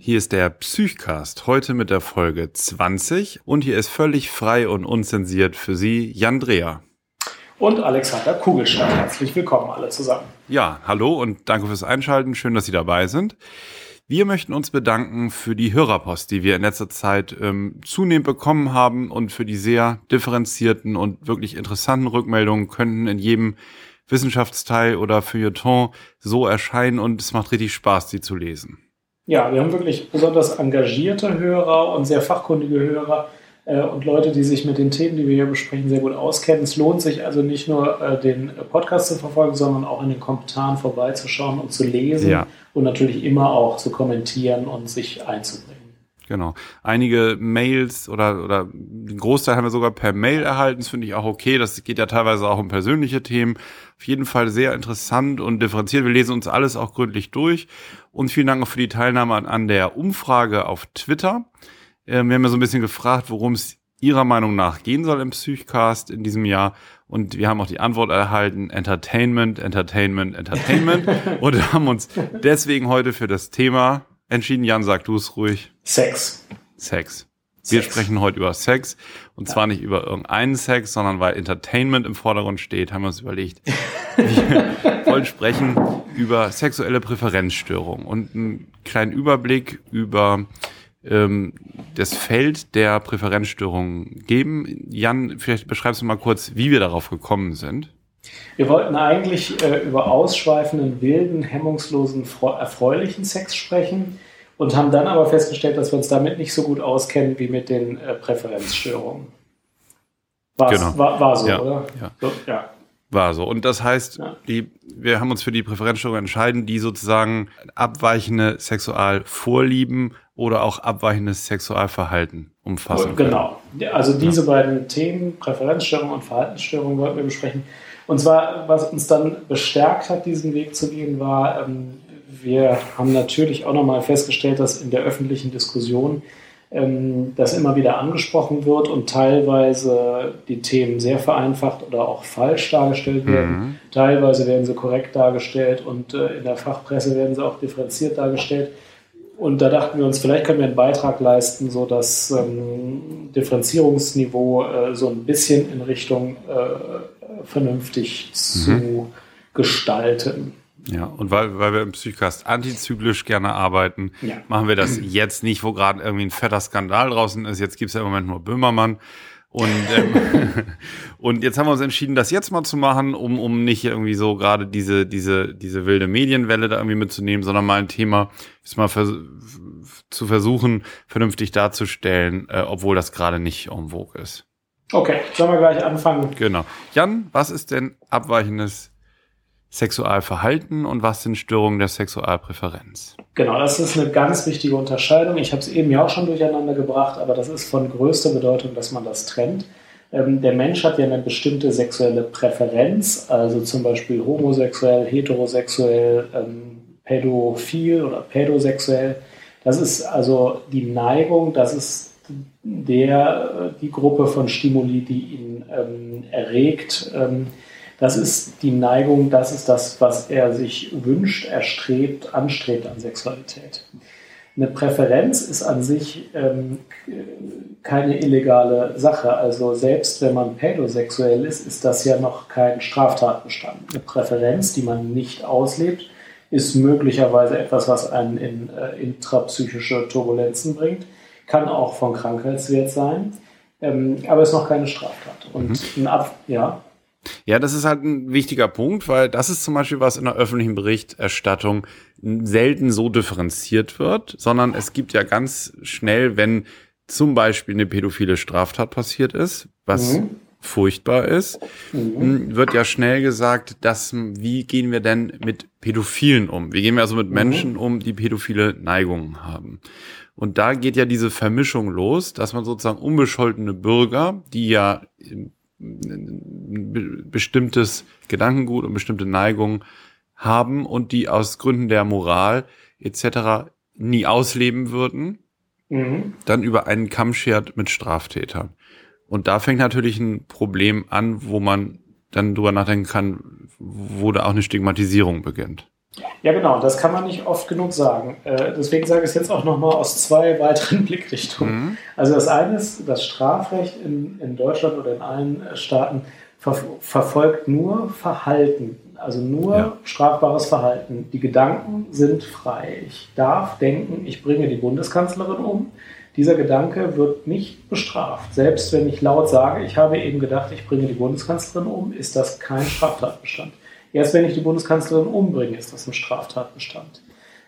Hier ist der Psychcast, heute mit der Folge 20 und hier ist völlig frei und unzensiert für Sie Jan Dreher. Und Alexander Kugelstadt. Herzlich willkommen alle zusammen. Ja, hallo und danke fürs Einschalten. Schön, dass Sie dabei sind. Wir möchten uns bedanken für die Hörerpost, die wir in letzter Zeit ähm, zunehmend bekommen haben und für die sehr differenzierten und wirklich interessanten Rückmeldungen könnten in jedem Wissenschaftsteil oder Feuilleton so erscheinen und es macht richtig Spaß, sie zu lesen. Ja, wir haben wirklich besonders engagierte Hörer und sehr fachkundige Hörer äh, und Leute, die sich mit den Themen, die wir hier besprechen, sehr gut auskennen. Es lohnt sich also nicht nur äh, den Podcast zu verfolgen, sondern auch in den Kommentaren vorbeizuschauen und zu lesen ja. und natürlich immer auch zu kommentieren und sich einzubringen. Genau. Einige Mails oder, oder den Großteil haben wir sogar per Mail erhalten. Das finde ich auch okay. Das geht ja teilweise auch um persönliche Themen. Auf jeden Fall sehr interessant und differenziert. Wir lesen uns alles auch gründlich durch. Und vielen Dank auch für die Teilnahme an, an der Umfrage auf Twitter. Ähm, wir haben ja so ein bisschen gefragt, worum es Ihrer Meinung nach gehen soll im Psychcast in diesem Jahr. Und wir haben auch die Antwort erhalten, Entertainment, Entertainment, Entertainment. und haben uns deswegen heute für das Thema entschieden. Jan, sag du es ruhig. Sex. Sex. Wir Sex. sprechen heute über Sex und ja. zwar nicht über irgendeinen Sex, sondern weil Entertainment im Vordergrund steht, haben wir uns überlegt, wir wollen sprechen über sexuelle Präferenzstörungen und einen kleinen Überblick über ähm, das Feld der Präferenzstörungen geben. Jan, vielleicht beschreibst du mal kurz, wie wir darauf gekommen sind. Wir wollten eigentlich äh, über ausschweifenden, wilden, hemmungslosen, erfreulichen Sex sprechen und haben dann aber festgestellt, dass wir uns damit nicht so gut auskennen wie mit den äh, Präferenzstörungen. Genau. War, war so, ja. oder? Ja. So, ja. War so. Und das heißt, ja. die, wir haben uns für die Präferenzstörungen entscheiden, die sozusagen abweichende Sexualvorlieben oder auch abweichendes Sexualverhalten umfassen. Genau. Also diese beiden Themen, Präferenzstörungen und Verhaltensstörungen, wollten wir besprechen. Und zwar, was uns dann bestärkt hat, diesen Weg zu gehen, war, ähm, wir haben natürlich auch nochmal festgestellt, dass in der öffentlichen Diskussion ähm, das immer wieder angesprochen wird und teilweise die Themen sehr vereinfacht oder auch falsch dargestellt werden. Mhm. Teilweise werden sie korrekt dargestellt und äh, in der Fachpresse werden sie auch differenziert dargestellt. Und da dachten wir uns, vielleicht können wir einen Beitrag leisten, so das ähm, Differenzierungsniveau äh, so ein bisschen in Richtung äh, vernünftig mhm. zu gestalten. Ja, und weil, weil wir im Psychcast antizyklisch gerne arbeiten, ja. machen wir das jetzt nicht, wo gerade irgendwie ein fetter Skandal draußen ist. Jetzt gibt's ja im Moment nur Böhmermann. Und, ähm, und jetzt haben wir uns entschieden, das jetzt mal zu machen, um, um nicht irgendwie so gerade diese, diese, diese wilde Medienwelle da irgendwie mitzunehmen, sondern mal ein Thema ist mal vers zu versuchen, vernünftig darzustellen, äh, obwohl das gerade nicht en vogue ist. Okay, sollen wir gleich anfangen? Genau. Jan, was ist denn abweichendes Sexualverhalten und was sind Störungen der Sexualpräferenz? Genau, das ist eine ganz wichtige Unterscheidung. Ich habe es eben ja auch schon durcheinander gebracht, aber das ist von größter Bedeutung, dass man das trennt. Ähm, der Mensch hat ja eine bestimmte sexuelle Präferenz, also zum Beispiel homosexuell, heterosexuell, ähm, pädophil oder pädosexuell. Das ist also die Neigung, das ist der, die Gruppe von Stimuli, die ihn ähm, erregt. Ähm, das ist die Neigung, das ist das, was er sich wünscht, erstrebt, anstrebt an Sexualität. Eine Präferenz ist an sich ähm, keine illegale Sache. Also selbst wenn man pädosexuell ist, ist das ja noch kein Straftatbestand. Eine Präferenz, die man nicht auslebt, ist möglicherweise etwas, was einen in äh, intrapsychische Turbulenzen bringt, kann auch von Krankheitswert sein, ähm, aber ist noch keine Straftat. Und mhm. ein Ab ja. Ja, das ist halt ein wichtiger Punkt, weil das ist zum Beispiel was in der öffentlichen Berichterstattung selten so differenziert wird, sondern es gibt ja ganz schnell, wenn zum Beispiel eine pädophile Straftat passiert ist, was mhm. furchtbar ist, mhm. wird ja schnell gesagt, dass, wie gehen wir denn mit Pädophilen um? Wie gehen wir also mit mhm. Menschen um, die pädophile Neigungen haben? Und da geht ja diese Vermischung los, dass man sozusagen unbescholtene Bürger, die ja bestimmtes Gedankengut und bestimmte Neigungen haben und die aus Gründen der Moral etc. nie ausleben würden, mhm. dann über einen Kamm schert mit Straftätern. Und da fängt natürlich ein Problem an, wo man dann drüber nachdenken kann, wo da auch eine Stigmatisierung beginnt. Ja, genau, das kann man nicht oft genug sagen. Äh, deswegen sage ich es jetzt auch nochmal aus zwei weiteren Blickrichtungen. Mhm. Also das eine ist, das Strafrecht in, in Deutschland oder in allen Staaten ver verfolgt nur Verhalten, also nur ja. strafbares Verhalten. Die Gedanken sind frei. Ich darf denken, ich bringe die Bundeskanzlerin um. Dieser Gedanke wird nicht bestraft. Selbst wenn ich laut sage, ich habe eben gedacht, ich bringe die Bundeskanzlerin um, ist das kein Straftatbestand. Erst wenn ich die Bundeskanzlerin umbringe, ist das ein Straftatbestand.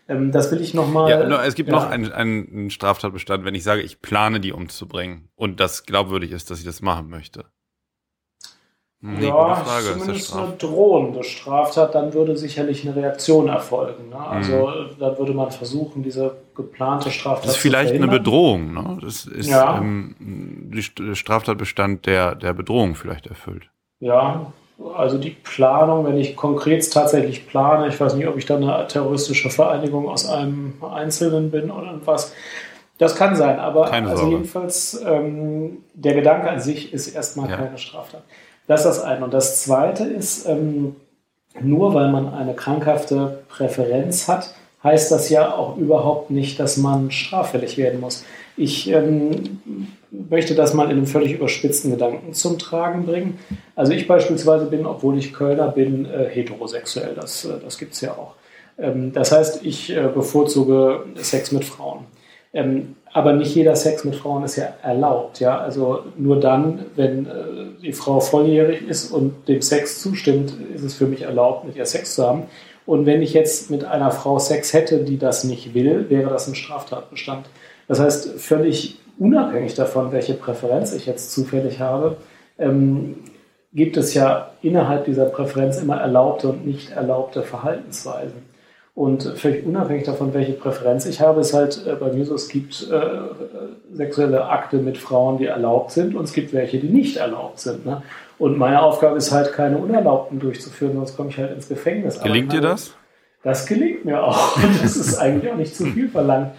Ähm, das will ich nochmal. Ja, es gibt ja. noch einen, einen Straftatbestand, wenn ich sage, ich plane die umzubringen und das glaubwürdig ist, dass ich das machen möchte. Nee, ja, Frage. zumindest eine drohende Straftat, dann würde sicherlich eine Reaktion erfolgen. Ne? Also mhm. dann würde man versuchen, diese geplante Straftat zu Das ist vielleicht eine Bedrohung. Ne? Das ist ja. ähm, der Straftatbestand der, der Bedrohung vielleicht erfüllt. Ja, also die Planung, wenn ich konkret tatsächlich plane, ich weiß nicht, ob ich dann eine terroristische Vereinigung aus einem Einzelnen bin oder was. Das kann sein, aber also jedenfalls ähm, der Gedanke an sich ist erstmal ja. keine Straftat. Das ist das eine. Und das zweite ist, ähm, nur weil man eine krankhafte Präferenz hat, heißt das ja auch überhaupt nicht, dass man straffällig werden muss. Ich ähm, möchte das mal in einem völlig überspitzten Gedanken zum Tragen bringen. Also ich beispielsweise bin, obwohl ich Kölner bin, äh, heterosexuell. Das, äh, das gibt es ja auch. Ähm, das heißt, ich äh, bevorzuge Sex mit Frauen. Ähm, aber nicht jeder Sex mit Frauen ist ja erlaubt. Ja? Also nur dann, wenn äh, die Frau volljährig ist und dem Sex zustimmt, ist es für mich erlaubt, mit ihr Sex zu haben. Und wenn ich jetzt mit einer Frau Sex hätte, die das nicht will, wäre das ein Straftatbestand. Das heißt, völlig unabhängig davon, welche Präferenz ich jetzt zufällig habe, ähm, gibt es ja innerhalb dieser Präferenz immer erlaubte und nicht erlaubte Verhaltensweisen. Und völlig unabhängig davon, welche Präferenz ich habe, ist halt äh, bei mir so, es gibt äh, sexuelle Akte mit Frauen, die erlaubt sind und es gibt welche, die nicht erlaubt sind. Ne? Und meine Aufgabe ist halt, keine Unerlaubten durchzuführen, sonst komme ich halt ins Gefängnis. Gelingt dir das? Das gelingt mir auch. Und das ist eigentlich auch nicht zu viel verlangt.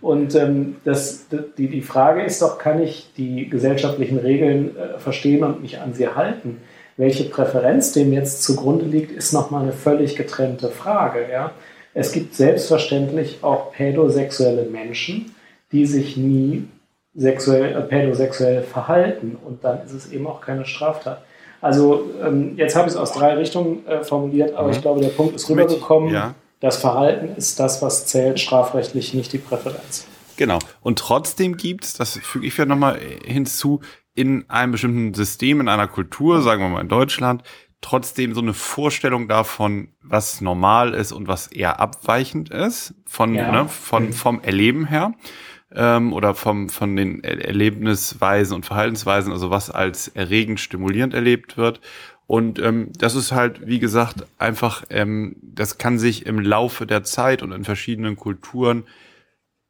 Und ähm, das, die, die Frage ist doch, kann ich die gesellschaftlichen Regeln äh, verstehen und mich an sie halten? Welche Präferenz dem jetzt zugrunde liegt, ist nochmal eine völlig getrennte Frage. Ja? Es gibt selbstverständlich auch pädosexuelle Menschen, die sich nie sexuell, äh, pädosexuell verhalten und dann ist es eben auch keine Straftat. Also ähm, jetzt habe ich es aus drei Richtungen äh, formuliert, aber mhm. ich glaube, der Punkt ist rübergekommen. Ja. Das Verhalten ist das, was zählt, strafrechtlich, nicht die Präferenz. Genau. Und trotzdem gibt es, das füge ich ja nochmal hinzu, in einem bestimmten System, in einer Kultur, sagen wir mal in Deutschland, trotzdem so eine Vorstellung davon, was normal ist und was eher abweichend ist, von, ja. ne, von, vom Erleben her ähm, oder vom, von den Erlebnisweisen und Verhaltensweisen, also was als erregend, stimulierend erlebt wird. Und ähm, das ist halt, wie gesagt, einfach, ähm, das kann sich im Laufe der Zeit und in verschiedenen Kulturen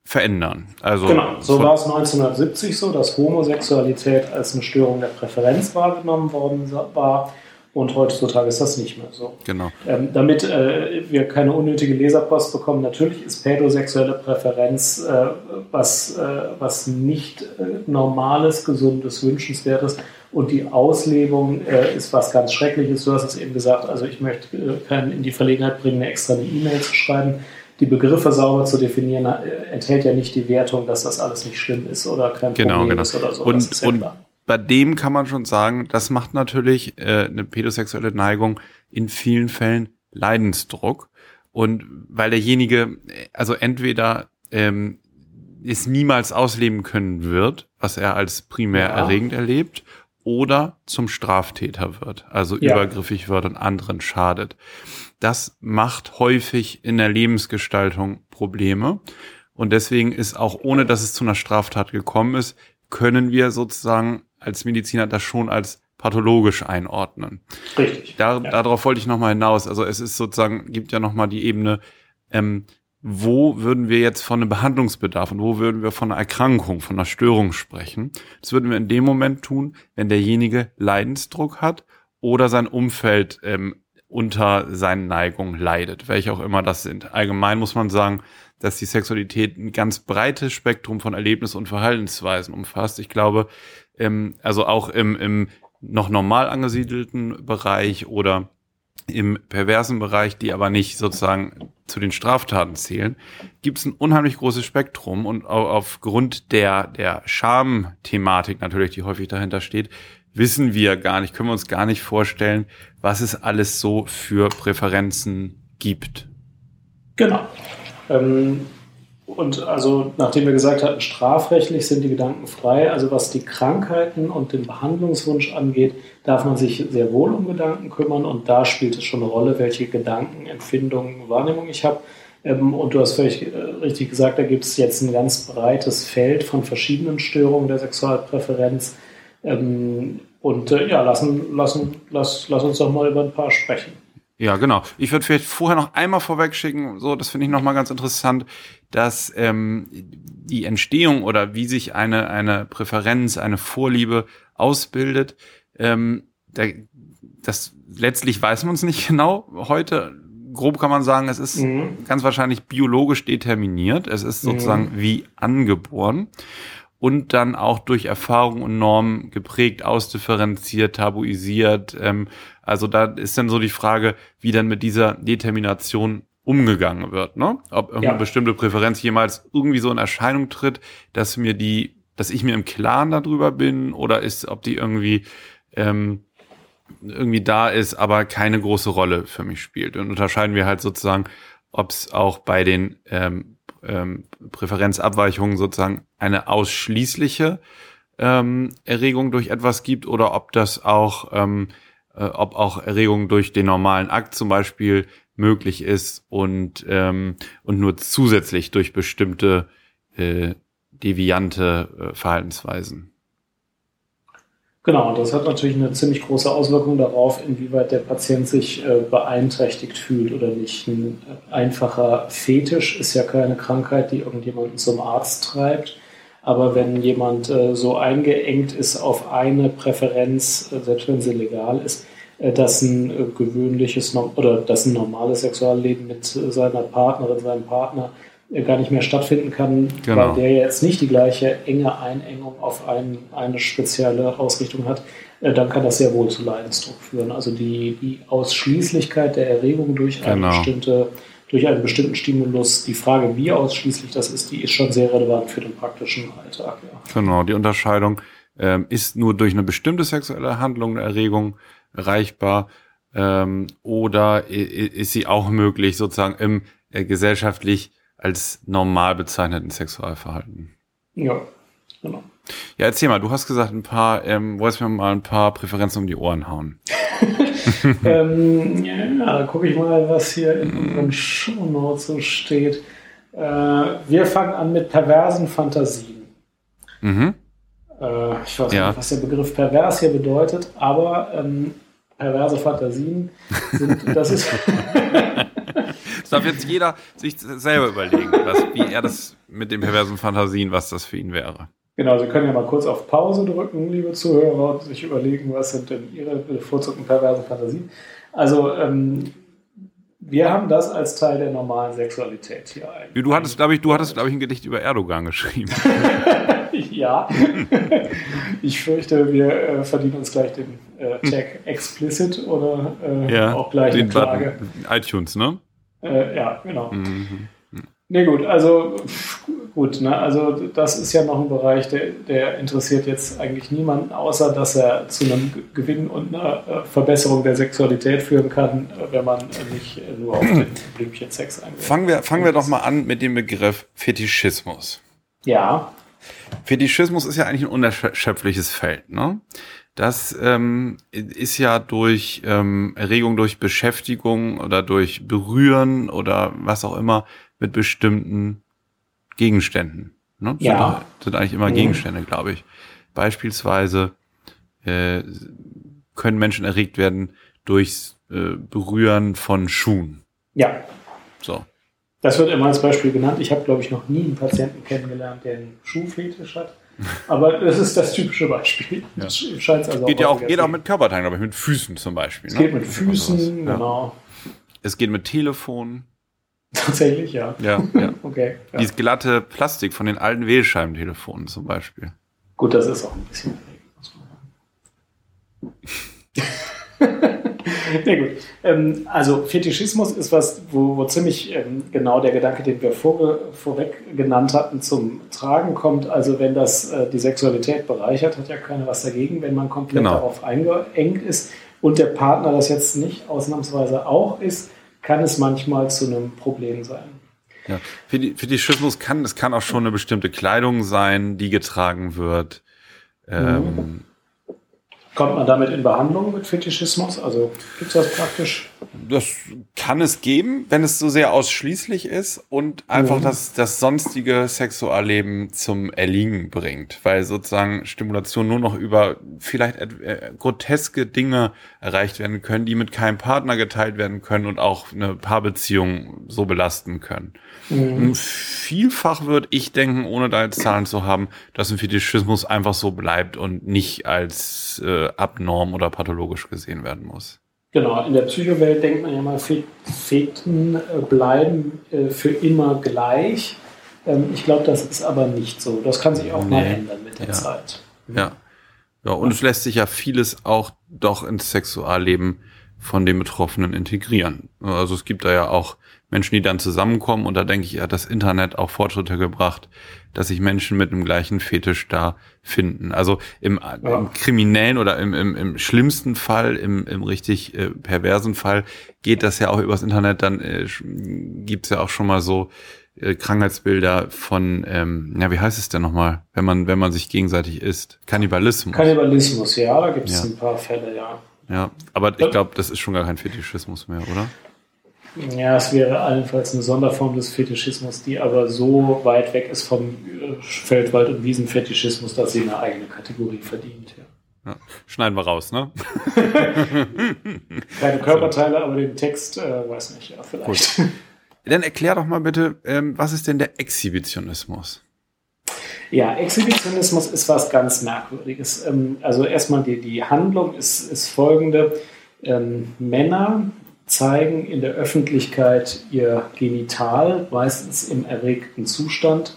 verändern. Also genau, so war es 1970 so, dass Homosexualität als eine Störung der Präferenz wahrgenommen worden war. Und heutzutage ist das nicht mehr so. Genau. Ähm, damit äh, wir keine unnötige Leserpost bekommen, natürlich ist pädosexuelle Präferenz äh, was, äh, was nicht äh, normales, gesundes, wünschenswertes. Und die Auslebung äh, ist was ganz Schreckliches. Du hast es eben gesagt, also ich möchte äh, keinen in die Verlegenheit bringen, eine extra eine E-Mail zu schreiben. Die Begriffe sauber zu definieren, enthält ja nicht die Wertung, dass das alles nicht schlimm ist oder kein genau, Problem genau. ist oder so. Und, und bei dem kann man schon sagen, das macht natürlich äh, eine pädosexuelle Neigung in vielen Fällen Leidensdruck. Und weil derjenige, also entweder ähm, es niemals ausleben können wird, was er als primär ja. erregend erlebt, oder zum Straftäter wird, also ja. übergriffig wird und anderen schadet. Das macht häufig in der Lebensgestaltung Probleme. Und deswegen ist auch ohne, dass es zu einer Straftat gekommen ist, können wir sozusagen als Mediziner das schon als pathologisch einordnen. Richtig. Da, ja. Darauf wollte ich nochmal hinaus. Also es ist sozusagen, gibt ja nochmal die Ebene, ähm, wo würden wir jetzt von einem Behandlungsbedarf und wo würden wir von einer Erkrankung, von einer Störung sprechen? Das würden wir in dem Moment tun, wenn derjenige Leidensdruck hat oder sein Umfeld ähm, unter seinen Neigungen leidet, welche auch immer das sind. Allgemein muss man sagen, dass die Sexualität ein ganz breites Spektrum von Erlebnis- und Verhaltensweisen umfasst. Ich glaube, ähm, also auch im, im noch normal angesiedelten Bereich oder im perversen Bereich, die aber nicht sozusagen zu den Straftaten zählen, gibt es ein unheimlich großes Spektrum und aufgrund der, der Scham-Thematik natürlich, die häufig dahinter steht, wissen wir gar nicht, können wir uns gar nicht vorstellen, was es alles so für Präferenzen gibt. Genau. Ähm, und also, nachdem wir gesagt hatten, strafrechtlich sind die Gedanken frei, also was die Krankheiten und den Behandlungswunsch angeht, darf man sich sehr wohl um Gedanken kümmern und da spielt es schon eine Rolle, welche Gedanken, Empfindungen, Wahrnehmungen ich habe. Ähm, und du hast völlig äh, richtig gesagt, da gibt es jetzt ein ganz breites Feld von verschiedenen Störungen der Sexualpräferenz. Ähm, und äh, ja, lassen, lassen, lass, lass uns doch mal über ein paar sprechen. Ja, genau. Ich würde vielleicht vorher noch einmal vorwegschicken, so, das finde ich nochmal ganz interessant, dass ähm, die Entstehung oder wie sich eine, eine Präferenz, eine Vorliebe ausbildet, ähm, der, das letztlich weiß man es nicht genau heute. Grob kann man sagen, es ist mhm. ganz wahrscheinlich biologisch determiniert. Es ist sozusagen mhm. wie angeboren und dann auch durch Erfahrung und Normen geprägt, ausdifferenziert, tabuisiert. Ähm, also da ist dann so die Frage, wie dann mit dieser Determination umgegangen wird, ne? Ob irgendeine ja. bestimmte Präferenz jemals irgendwie so in Erscheinung tritt, dass mir die, dass ich mir im Klaren darüber bin oder ist, ob die irgendwie ähm, irgendwie da ist, aber keine große Rolle für mich spielt. Und unterscheiden wir halt sozusagen, ob es auch bei den ähm, ähm, Präferenzabweichungen sozusagen eine ausschließliche ähm, Erregung durch etwas gibt oder ob das auch, ähm, äh, ob auch Erregung durch den normalen Akt zum Beispiel möglich ist und, ähm, und nur zusätzlich durch bestimmte äh, deviante äh, Verhaltensweisen. Genau, und das hat natürlich eine ziemlich große Auswirkung darauf, inwieweit der Patient sich äh, beeinträchtigt fühlt oder nicht. Ein einfacher Fetisch ist ja keine Krankheit, die irgendjemanden zum Arzt treibt. Aber wenn jemand äh, so eingeengt ist auf eine Präferenz, äh, selbst wenn sie legal ist, dass ein gewöhnliches oder dass ein normales Sexualleben mit seiner Partnerin, seinem Partner gar nicht mehr stattfinden kann, genau. weil der jetzt nicht die gleiche enge Einengung auf ein, eine spezielle Ausrichtung hat, äh, dann kann das sehr wohl zu Leidensdruck führen. Also die, die Ausschließlichkeit der Erregung durch, eine genau. bestimmte, durch einen bestimmten Stimulus, die Frage, wie ausschließlich das ist, die ist schon sehr relevant für den praktischen Alltag. Ja. Genau, die Unterscheidung ähm, ist nur durch eine bestimmte sexuelle Handlung eine Erregung erreichbar ähm, oder ist sie auch möglich sozusagen im äh, gesellschaftlich als normal bezeichneten Sexualverhalten. Ja, genau. Ja, erzähl mal, du hast gesagt, ein paar, ähm, wolltest mir mal ein paar Präferenzen um die Ohren hauen. ähm, ja, da gucke ich mal, was hier in unseren Shownotes so steht. Äh, wir fangen an mit perversen Fantasien. Mhm. Äh, ich weiß ja. nicht, was der Begriff pervers hier bedeutet, aber ähm, perverse Fantasien sind, das ist, Das darf jetzt jeder sich selber überlegen, was, wie er das mit den perversen Fantasien, was das für ihn wäre. Genau, Sie können ja mal kurz auf Pause drücken, liebe Zuhörer, und sich überlegen, was sind denn Ihre bevorzugten perversen Fantasien. Also, ähm, wir haben das als Teil der normalen Sexualität hier ein. Du hattest, glaube ich, du hattest, glaube ich, ein Gedicht über Erdogan geschrieben. ja. ich fürchte, wir äh, verdienen uns gleich den äh, Tag explicit oder äh, ja, auch gleich den eine Klage. Button. iTunes, ne? Äh, ja, genau. Mhm. Nee, gut, also gut, ne, also das ist ja noch ein Bereich, der, der interessiert jetzt eigentlich niemanden, außer dass er zu einem Gewinn und einer äh, Verbesserung der Sexualität führen kann, wenn man nicht nur auf den Blümchen-Sex eingeht. Fangen wir, fangen wir doch mal an mit dem Begriff Fetischismus. Ja. Fetischismus ist ja eigentlich ein unerschöpfliches Feld, ne? Das ähm, ist ja durch ähm, Erregung durch Beschäftigung oder durch Berühren oder was auch immer mit bestimmten Gegenständen. Ne? Ja. Sind, sind eigentlich immer Gegenstände, glaube ich. Beispielsweise äh, können Menschen erregt werden durchs äh, Berühren von Schuhen. Ja. So. Das wird immer als Beispiel genannt. Ich habe, glaube ich, noch nie einen Patienten kennengelernt, der einen Schuhfetisch hat. Aber das ist das typische Beispiel. Ja. Das also geht auch ja auch, geht auch mit Körperteilen, glaube ich, mit Füßen zum Beispiel. Es ne? geht mit Füßen, genau. Es geht mit Telefon. Tatsächlich, ja. Ja, ja. okay. Ja. Dieses glatte Plastik von den alten Wählscheibentelefonen zum Beispiel. Gut, das ist auch ein bisschen. Sehr gut. Ähm, also Fetischismus ist was, wo, wo ziemlich ähm, genau der Gedanke, den wir vor, vorweg genannt hatten, zum Tragen kommt. Also wenn das äh, die Sexualität bereichert, hat ja keiner was dagegen, wenn man komplett genau. darauf eingeengt ist und der Partner das jetzt nicht ausnahmsweise auch ist, kann es manchmal zu einem Problem sein. Ja. Fetischismus kann, es kann auch schon eine bestimmte Kleidung sein, die getragen wird. Ähm, mhm. Kommt man damit in Behandlung mit Fetischismus? Also gibt es das praktisch? Das kann es geben, wenn es so sehr ausschließlich ist und einfach mhm. das, das sonstige Sexualleben zum Erliegen bringt, weil sozusagen Stimulation nur noch über vielleicht äh, groteske Dinge erreicht werden können, die mit keinem Partner geteilt werden können und auch eine Paarbeziehung so belasten können. Mhm. Vielfach würde ich denken, ohne da jetzt Zahlen zu haben, dass ein Fetischismus einfach so bleibt und nicht als äh, abnorm oder pathologisch gesehen werden muss. Genau, in der Psychowelt denkt man ja mal, Feten äh, bleiben äh, für immer gleich. Ähm, ich glaube, das ist aber nicht so. Das kann sich auch nee. mal ändern mit der ja. Zeit. Ja. ja, und es lässt sich ja vieles auch doch ins Sexualleben von den Betroffenen integrieren. Also es gibt da ja auch Menschen, die dann zusammenkommen und da denke ich, hat das Internet auch Fortschritte gebracht, dass sich Menschen mit einem gleichen Fetisch da finden. Also im, ja. im kriminellen oder im, im, im schlimmsten Fall, im, im richtig äh, perversen Fall geht das ja auch übers Internet, dann äh, gibt's ja auch schon mal so äh, Krankheitsbilder von, ähm, ja, wie heißt es denn nochmal, wenn man, wenn man sich gegenseitig isst? Kannibalismus. Kannibalismus, ja, da gibt es ja. ein paar Fälle, ja. Ja, aber ich glaube, das ist schon gar kein Fetischismus mehr, oder? Ja, es wäre allenfalls eine Sonderform des Fetischismus, die aber so weit weg ist vom äh, Feldwald- und Wiesenfetischismus, dass sie eine eigene Kategorie verdient. Ja. Ja, schneiden wir raus, ne? Keine Körperteile, aber den Text, äh, weiß nicht, ja, vielleicht. Gut. Dann erklär doch mal bitte, ähm, was ist denn der Exhibitionismus? Ja, Exhibitionismus ist was ganz Merkwürdiges. Ähm, also erstmal die, die Handlung ist, ist folgende. Ähm, Männer zeigen in der Öffentlichkeit ihr Genital, meistens im erregten Zustand,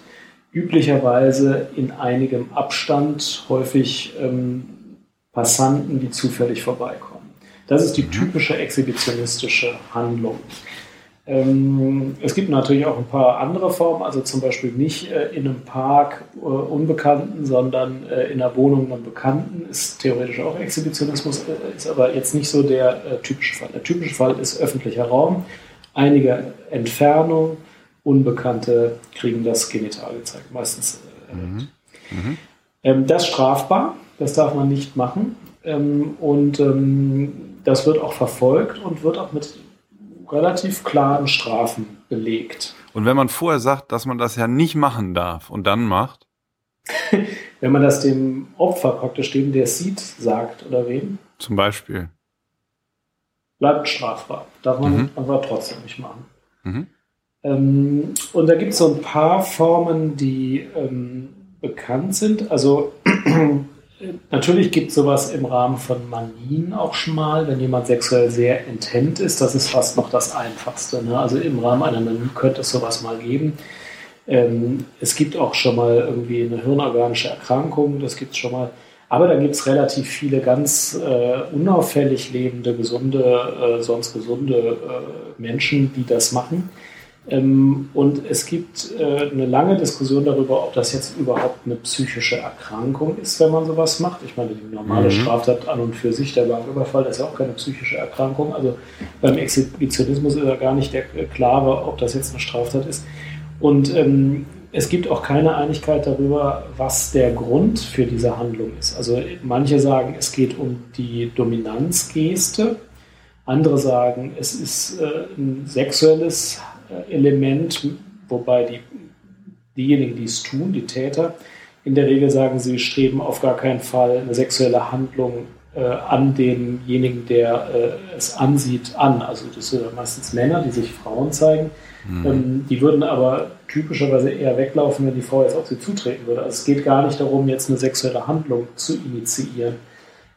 üblicherweise in einigem Abstand, häufig ähm, Passanten, die zufällig vorbeikommen. Das ist die mhm. typische exhibitionistische Handlung. Ähm, es gibt natürlich auch ein paar andere Formen, also zum Beispiel nicht äh, in einem Park äh, Unbekannten, sondern äh, in einer Wohnung einem Bekannten, ist theoretisch auch Exhibitionismus, ist aber jetzt nicht so der typische Fall. Der typische Fall ist öffentlicher Raum, einige Entfernung, Unbekannte kriegen das Genital gezeigt, meistens. Mhm. Mhm. Ähm, das ist strafbar, das darf man nicht machen ähm, und das wird auch verfolgt und wird auch mit relativ klaren Strafen belegt. Und wenn man vorher sagt, dass man das ja nicht machen darf und dann macht? wenn man das dem Opfer praktisch, dem der sieht, sagt oder wem? Zum Beispiel. Bleibt strafbar. Darf man mhm. aber trotzdem nicht machen. Mhm. Ähm, und da gibt es so ein paar Formen, die ähm, bekannt sind. Also Natürlich gibt es sowas im Rahmen von Manien auch schon mal, wenn jemand sexuell sehr intent ist. Das ist fast noch das Einfachste. Ne? Also im Rahmen einer Manie könnte es sowas mal geben. Ähm, es gibt auch schon mal irgendwie eine hirnorganische Erkrankung, das gibt es schon mal. Aber da gibt es relativ viele ganz äh, unauffällig lebende, gesunde, äh, sonst gesunde äh, Menschen, die das machen. Ähm, und es gibt äh, eine lange Diskussion darüber, ob das jetzt überhaupt eine psychische Erkrankung ist, wenn man sowas macht. Ich meine, die normale mhm. Straftat an und für sich, der Banküberfall, das ist ja auch keine psychische Erkrankung. Also beim Exhibitionismus ist ja gar nicht der klare, ob das jetzt eine Straftat ist. Und ähm, es gibt auch keine Einigkeit darüber, was der Grund für diese Handlung ist. Also manche sagen, es geht um die Dominanzgeste. Andere sagen, es ist äh, ein sexuelles Element, wobei die, diejenigen, die es tun, die Täter, in der Regel sagen, sie streben auf gar keinen Fall eine sexuelle Handlung äh, an demjenigen, der äh, es ansieht, an. Also das sind meistens Männer, die sich Frauen zeigen. Mhm. Ähm, die würden aber typischerweise eher weglaufen, wenn die Frau jetzt auf sie zutreten würde. Also es geht gar nicht darum, jetzt eine sexuelle Handlung zu initiieren.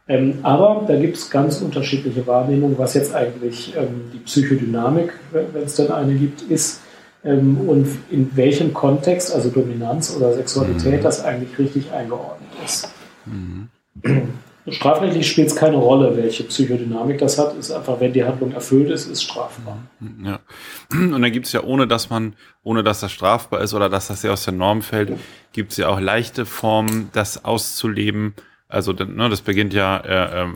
Ähm, aber da gibt es ganz unterschiedliche Wahrnehmungen, was jetzt eigentlich ähm, die Psychodynamik, wenn es denn eine gibt, ist ähm, und in welchem Kontext, also Dominanz oder Sexualität, mhm. das eigentlich richtig eingeordnet ist. Mhm. Strafrechtlich spielt es keine Rolle, welche Psychodynamik das hat. Ist einfach, wenn die Handlung erfüllt ist, ist strafbar. Ja. Und dann gibt es ja, ohne dass man, ohne dass das strafbar ist oder dass das ja aus der Norm fällt, gibt es ja auch leichte Formen, das auszuleben. Also ne, das beginnt ja äh, äh,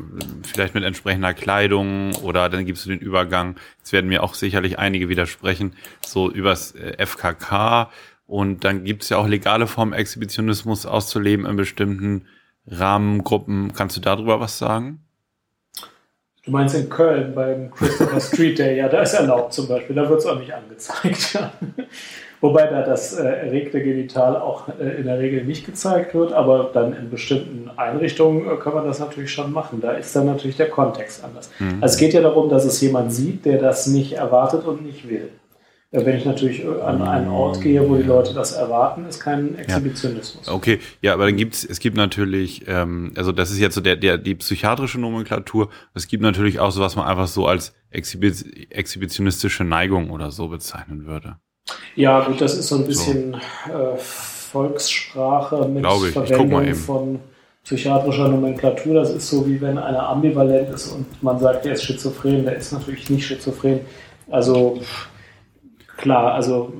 vielleicht mit entsprechender Kleidung oder dann gibt es den Übergang. Jetzt werden mir auch sicherlich einige widersprechen, so übers äh, FKK. Und dann gibt es ja auch legale Formen, Exhibitionismus auszuleben in bestimmten Rahmengruppen. Kannst du darüber was sagen? Du meinst in Köln beim Christopher Street Day, ja, da ist erlaubt zum Beispiel, da wird es auch nicht angezeigt. Wobei da das äh, erregte Genital auch äh, in der Regel nicht gezeigt wird, aber dann in bestimmten Einrichtungen äh, kann man das natürlich schon machen. Da ist dann natürlich der Kontext anders. Mhm. Also es geht ja darum, dass es jemand sieht, der das nicht erwartet und nicht will. Wenn ich natürlich an einen Ort gehe, wo die Leute das erwarten, ist kein Exhibitionismus. Ja. Okay, ja, aber dann gibt's, es gibt natürlich, ähm, also das ist jetzt so der, der, die psychiatrische Nomenklatur. Es gibt natürlich auch so, was man einfach so als Exhibi exhibitionistische Neigung oder so bezeichnen würde. Ja, gut, das ist so ein bisschen so. Äh, Volkssprache mit ich. Verwendung ich von psychiatrischer Nomenklatur. Das ist so, wie wenn einer ambivalent ist und man sagt, der ist schizophren, der ist natürlich nicht schizophren. Also klar, also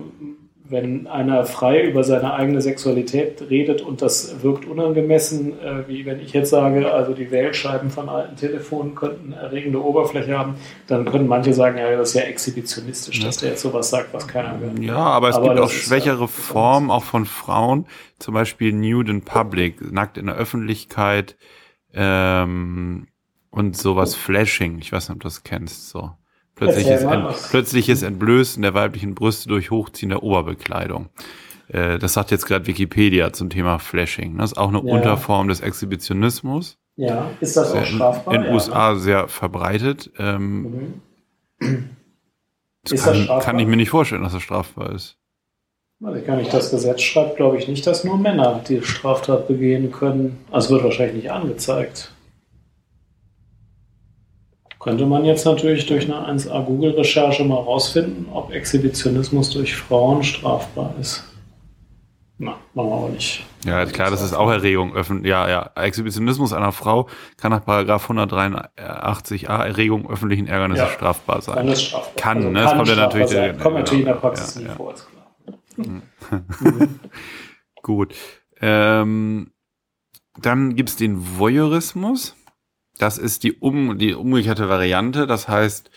wenn einer frei über seine eigene Sexualität redet und das wirkt unangemessen, äh, wie wenn ich jetzt sage, also die Wählscheiben von alten Telefonen könnten erregende Oberfläche haben, dann können manche sagen, ja, das ist ja exhibitionistisch, dass der jetzt sowas sagt, was keiner will. Ja, aber es aber gibt auch schwächere ja, Formen, auch von Frauen, zum Beispiel nude in public, nackt in der Öffentlichkeit ähm, und sowas Flashing. Ich weiß nicht, ob du das kennst, so. Plötzliches, Ent, plötzliches Entblößen der weiblichen Brüste durch Hochziehen der Oberbekleidung. Äh, das sagt jetzt gerade Wikipedia zum Thema Flashing. Das ist auch eine ja. Unterform des Exhibitionismus. Ja, ist das auch strafbar? In den ja, USA ne? sehr verbreitet. Ähm, mhm. Das kann, das kann, ich mir nicht vorstellen, dass das strafbar ist. Also kann ich das Gesetz schreibt, glaube ich nicht, dass nur Männer die Straftat begehen können. Also wird wahrscheinlich nicht angezeigt. Könnte man jetzt natürlich durch eine 1A Google-Recherche mal rausfinden, ob Exhibitionismus durch Frauen strafbar ist. Na, machen wir aber nicht. Ja, klar, das ist auch Erregung. Ja, ja. Exhibitionismus einer Frau kann nach Paragraph 183a Erregung öffentlichen Ärgernisses ja, strafbar sein. Kann es strafbar. Kann, also ne? Das kommt ja natürlich. Sein. Kommt natürlich in der Praxis ja, nie ja. vor, ist klar. Gut. Ähm, dann gibt's den Voyeurismus. Das ist die, um, die umgekehrte Variante. Das heißt,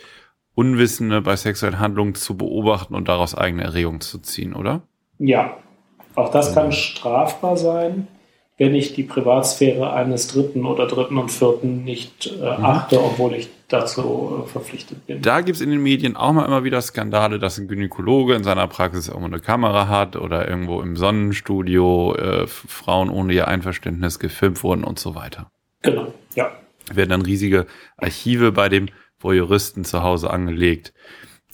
Unwissende bei sexuellen Handlungen zu beobachten und daraus eigene Erregung zu ziehen, oder? Ja, auch das kann strafbar sein, wenn ich die Privatsphäre eines Dritten oder Dritten und Vierten nicht äh, mhm. achte, obwohl ich dazu äh, verpflichtet bin. Da gibt es in den Medien auch mal immer wieder Skandale, dass ein Gynäkologe in seiner Praxis irgendwo eine Kamera hat oder irgendwo im Sonnenstudio äh, Frauen ohne ihr Einverständnis gefilmt wurden und so weiter. Genau, ja werden dann riesige Archive bei dem Voyeuristen zu Hause angelegt,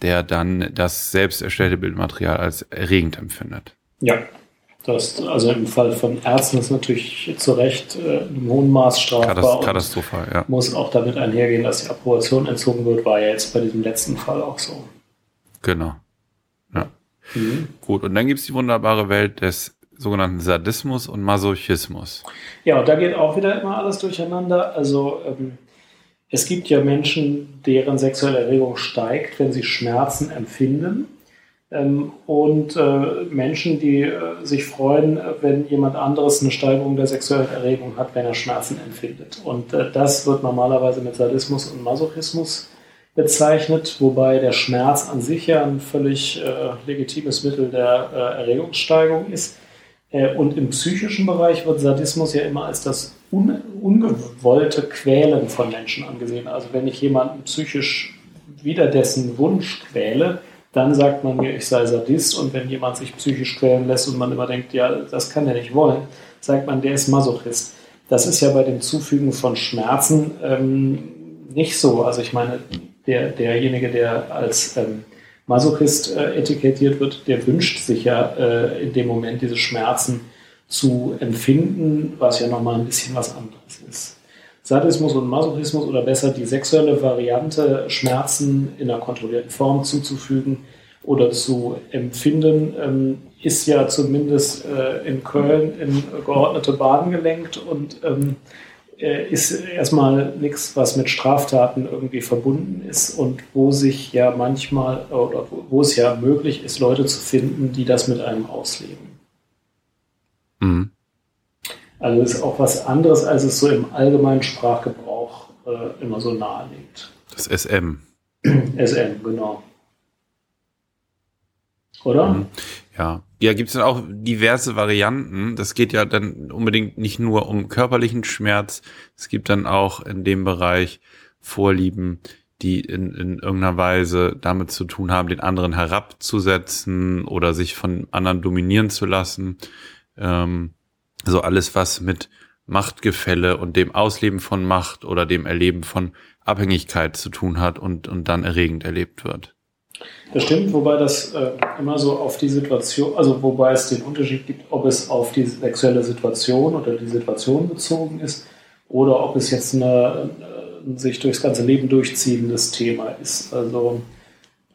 der dann das selbst erstellte Bildmaterial als erregend empfindet. Ja, das, also im Fall von Ärzten ist natürlich zu Recht äh, im hohen Maß strafbar. Katastrophal, ja. Muss auch damit einhergehen, dass die Approbation entzogen wird, war ja jetzt bei diesem letzten Fall auch so. Genau. Ja. Mhm. Gut, und dann gibt es die wunderbare Welt des sogenannten Sadismus und Masochismus. Ja, und da geht auch wieder immer alles durcheinander. Also ähm, es gibt ja Menschen, deren sexuelle Erregung steigt, wenn sie Schmerzen empfinden. Ähm, und äh, Menschen, die äh, sich freuen, wenn jemand anderes eine Steigerung der sexuellen Erregung hat, wenn er Schmerzen empfindet. Und äh, das wird normalerweise mit Sadismus und Masochismus bezeichnet, wobei der Schmerz an sich ja ein völlig äh, legitimes Mittel der äh, Erregungssteigerung ist. Äh, und im psychischen Bereich wird Sadismus ja immer als das un ungewollte Quälen von Menschen angesehen. Also wenn ich jemanden psychisch wider dessen Wunsch quäle, dann sagt man mir, ich sei Sadist. Und wenn jemand sich psychisch quälen lässt und man immer denkt, ja, das kann er nicht wollen, sagt man, der ist Masochist. Das ist ja bei dem Zufügen von Schmerzen ähm, nicht so. Also ich meine, der, derjenige, der als ähm, Masochist äh, etikettiert wird, der wünscht sich ja äh, in dem Moment diese Schmerzen zu empfinden, was ja nochmal ein bisschen was anderes ist. Sadismus und Masochismus oder besser die sexuelle Variante, Schmerzen in einer kontrollierten Form zuzufügen oder zu empfinden, ähm, ist ja zumindest äh, in Köln in geordnete Bahnen gelenkt und ähm, äh, ist erstmal nichts, was mit Straftaten irgendwie verbunden ist und wo sich ja manchmal oder wo es ja möglich ist, Leute zu finden, die das mit einem ausleben. Mhm. Also ist auch was anderes, als es so im allgemeinen Sprachgebrauch äh, immer so nahe liegt. Das SM. SM, genau. Oder? Mhm. Ja. Ja, gibt es dann auch diverse Varianten. Das geht ja dann unbedingt nicht nur um körperlichen Schmerz. Es gibt dann auch in dem Bereich Vorlieben, die in, in irgendeiner Weise damit zu tun haben, den anderen herabzusetzen oder sich von anderen dominieren zu lassen. Ähm, so alles, was mit Machtgefälle und dem Ausleben von Macht oder dem Erleben von Abhängigkeit zu tun hat und, und dann erregend erlebt wird. Das stimmt, wobei das äh, immer so auf die Situation, also wobei es den Unterschied gibt, ob es auf die sexuelle Situation oder die Situation bezogen ist oder ob es jetzt eine, ein sich durchs ganze Leben durchziehendes Thema ist. Also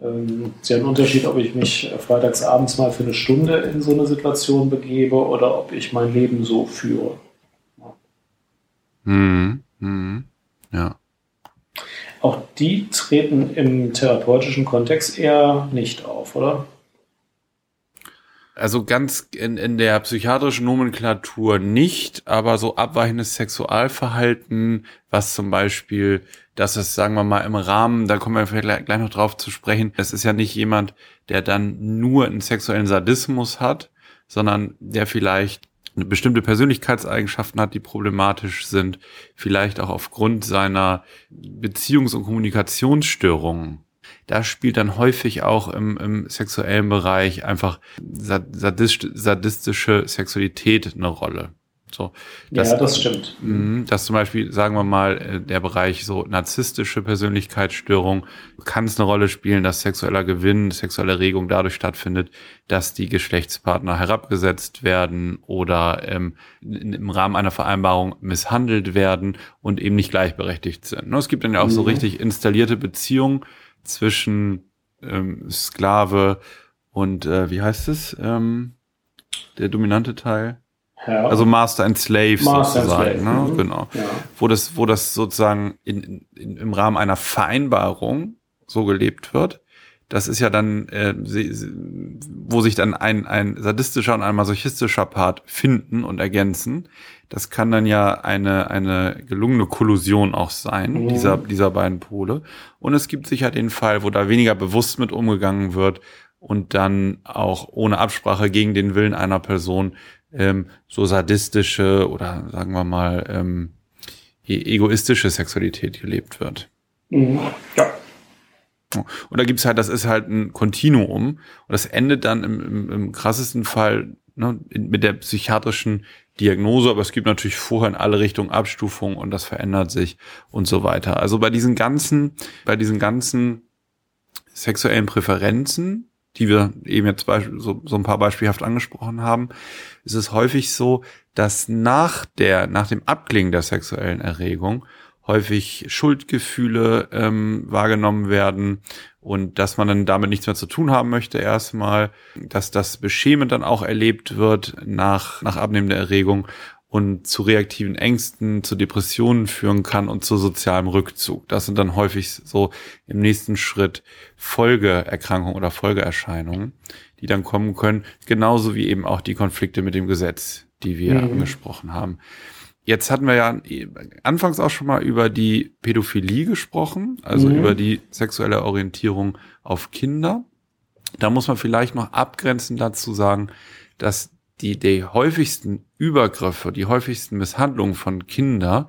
ähm, ist ja ein Unterschied, ob ich mich freitags abends mal für eine Stunde in so eine Situation begebe oder ob ich mein Leben so führe. Ja. Hm, hm, ja. Auch die treten im therapeutischen Kontext eher nicht auf, oder? Also ganz in, in der psychiatrischen Nomenklatur nicht, aber so abweichendes Sexualverhalten, was zum Beispiel, das ist, sagen wir mal, im Rahmen, da kommen wir vielleicht gleich noch drauf zu sprechen, es ist ja nicht jemand, der dann nur einen sexuellen Sadismus hat, sondern der vielleicht bestimmte Persönlichkeitseigenschaften hat, die problematisch sind, vielleicht auch aufgrund seiner Beziehungs- und Kommunikationsstörungen. Da spielt dann häufig auch im, im sexuellen Bereich einfach sadistische Sexualität eine Rolle. So, dass, ja, das stimmt. Mhm, dass zum Beispiel, sagen wir mal, äh, der Bereich so narzisstische Persönlichkeitsstörung kann es eine Rolle spielen, dass sexueller Gewinn, sexuelle Regung dadurch stattfindet, dass die Geschlechtspartner herabgesetzt werden oder ähm, im Rahmen einer Vereinbarung misshandelt werden und eben nicht gleichberechtigt sind. Ne, es gibt dann ja auch mhm. so richtig installierte Beziehungen zwischen ähm, Sklave und äh, wie heißt es? Ähm, der dominante Teil? Ja. Also Master and Slave Master sozusagen, and Slave. Ne? Mhm. genau. Ja. Wo das, wo das sozusagen in, in, im Rahmen einer Vereinbarung so gelebt wird. Das ist ja dann, äh, wo sich dann ein, ein sadistischer und ein masochistischer Part finden und ergänzen. Das kann dann ja eine, eine gelungene Kollusion auch sein, mhm. dieser, dieser beiden Pole. Und es gibt sicher den Fall, wo da weniger bewusst mit umgegangen wird und dann auch ohne Absprache gegen den Willen einer Person ähm, so sadistische oder sagen wir mal ähm, e-, egoistische Sexualität gelebt wird. Mhm. Ja. Und da gibt's halt, das ist halt ein Kontinuum und das endet dann im, im, im krassesten Fall ne, mit der psychiatrischen Diagnose, aber es gibt natürlich vorher in alle Richtungen Abstufungen und das verändert sich und so weiter. Also bei diesen ganzen, bei diesen ganzen sexuellen Präferenzen die wir eben jetzt so, so ein paar beispielhaft angesprochen haben, ist es häufig so, dass nach der, nach dem Abklingen der sexuellen Erregung häufig Schuldgefühle ähm, wahrgenommen werden und dass man dann damit nichts mehr zu tun haben möchte erstmal, dass das Beschämen dann auch erlebt wird nach, nach Abnehmen der Erregung und zu reaktiven Ängsten, zu Depressionen führen kann und zu sozialem Rückzug. Das sind dann häufig so im nächsten Schritt Folgeerkrankungen oder Folgeerscheinungen, die dann kommen können, genauso wie eben auch die Konflikte mit dem Gesetz, die wir mhm. angesprochen haben. Jetzt hatten wir ja anfangs auch schon mal über die Pädophilie gesprochen, also mhm. über die sexuelle Orientierung auf Kinder. Da muss man vielleicht noch abgrenzend dazu sagen, dass die, die häufigsten Übergriffe, die häufigsten Misshandlungen von Kindern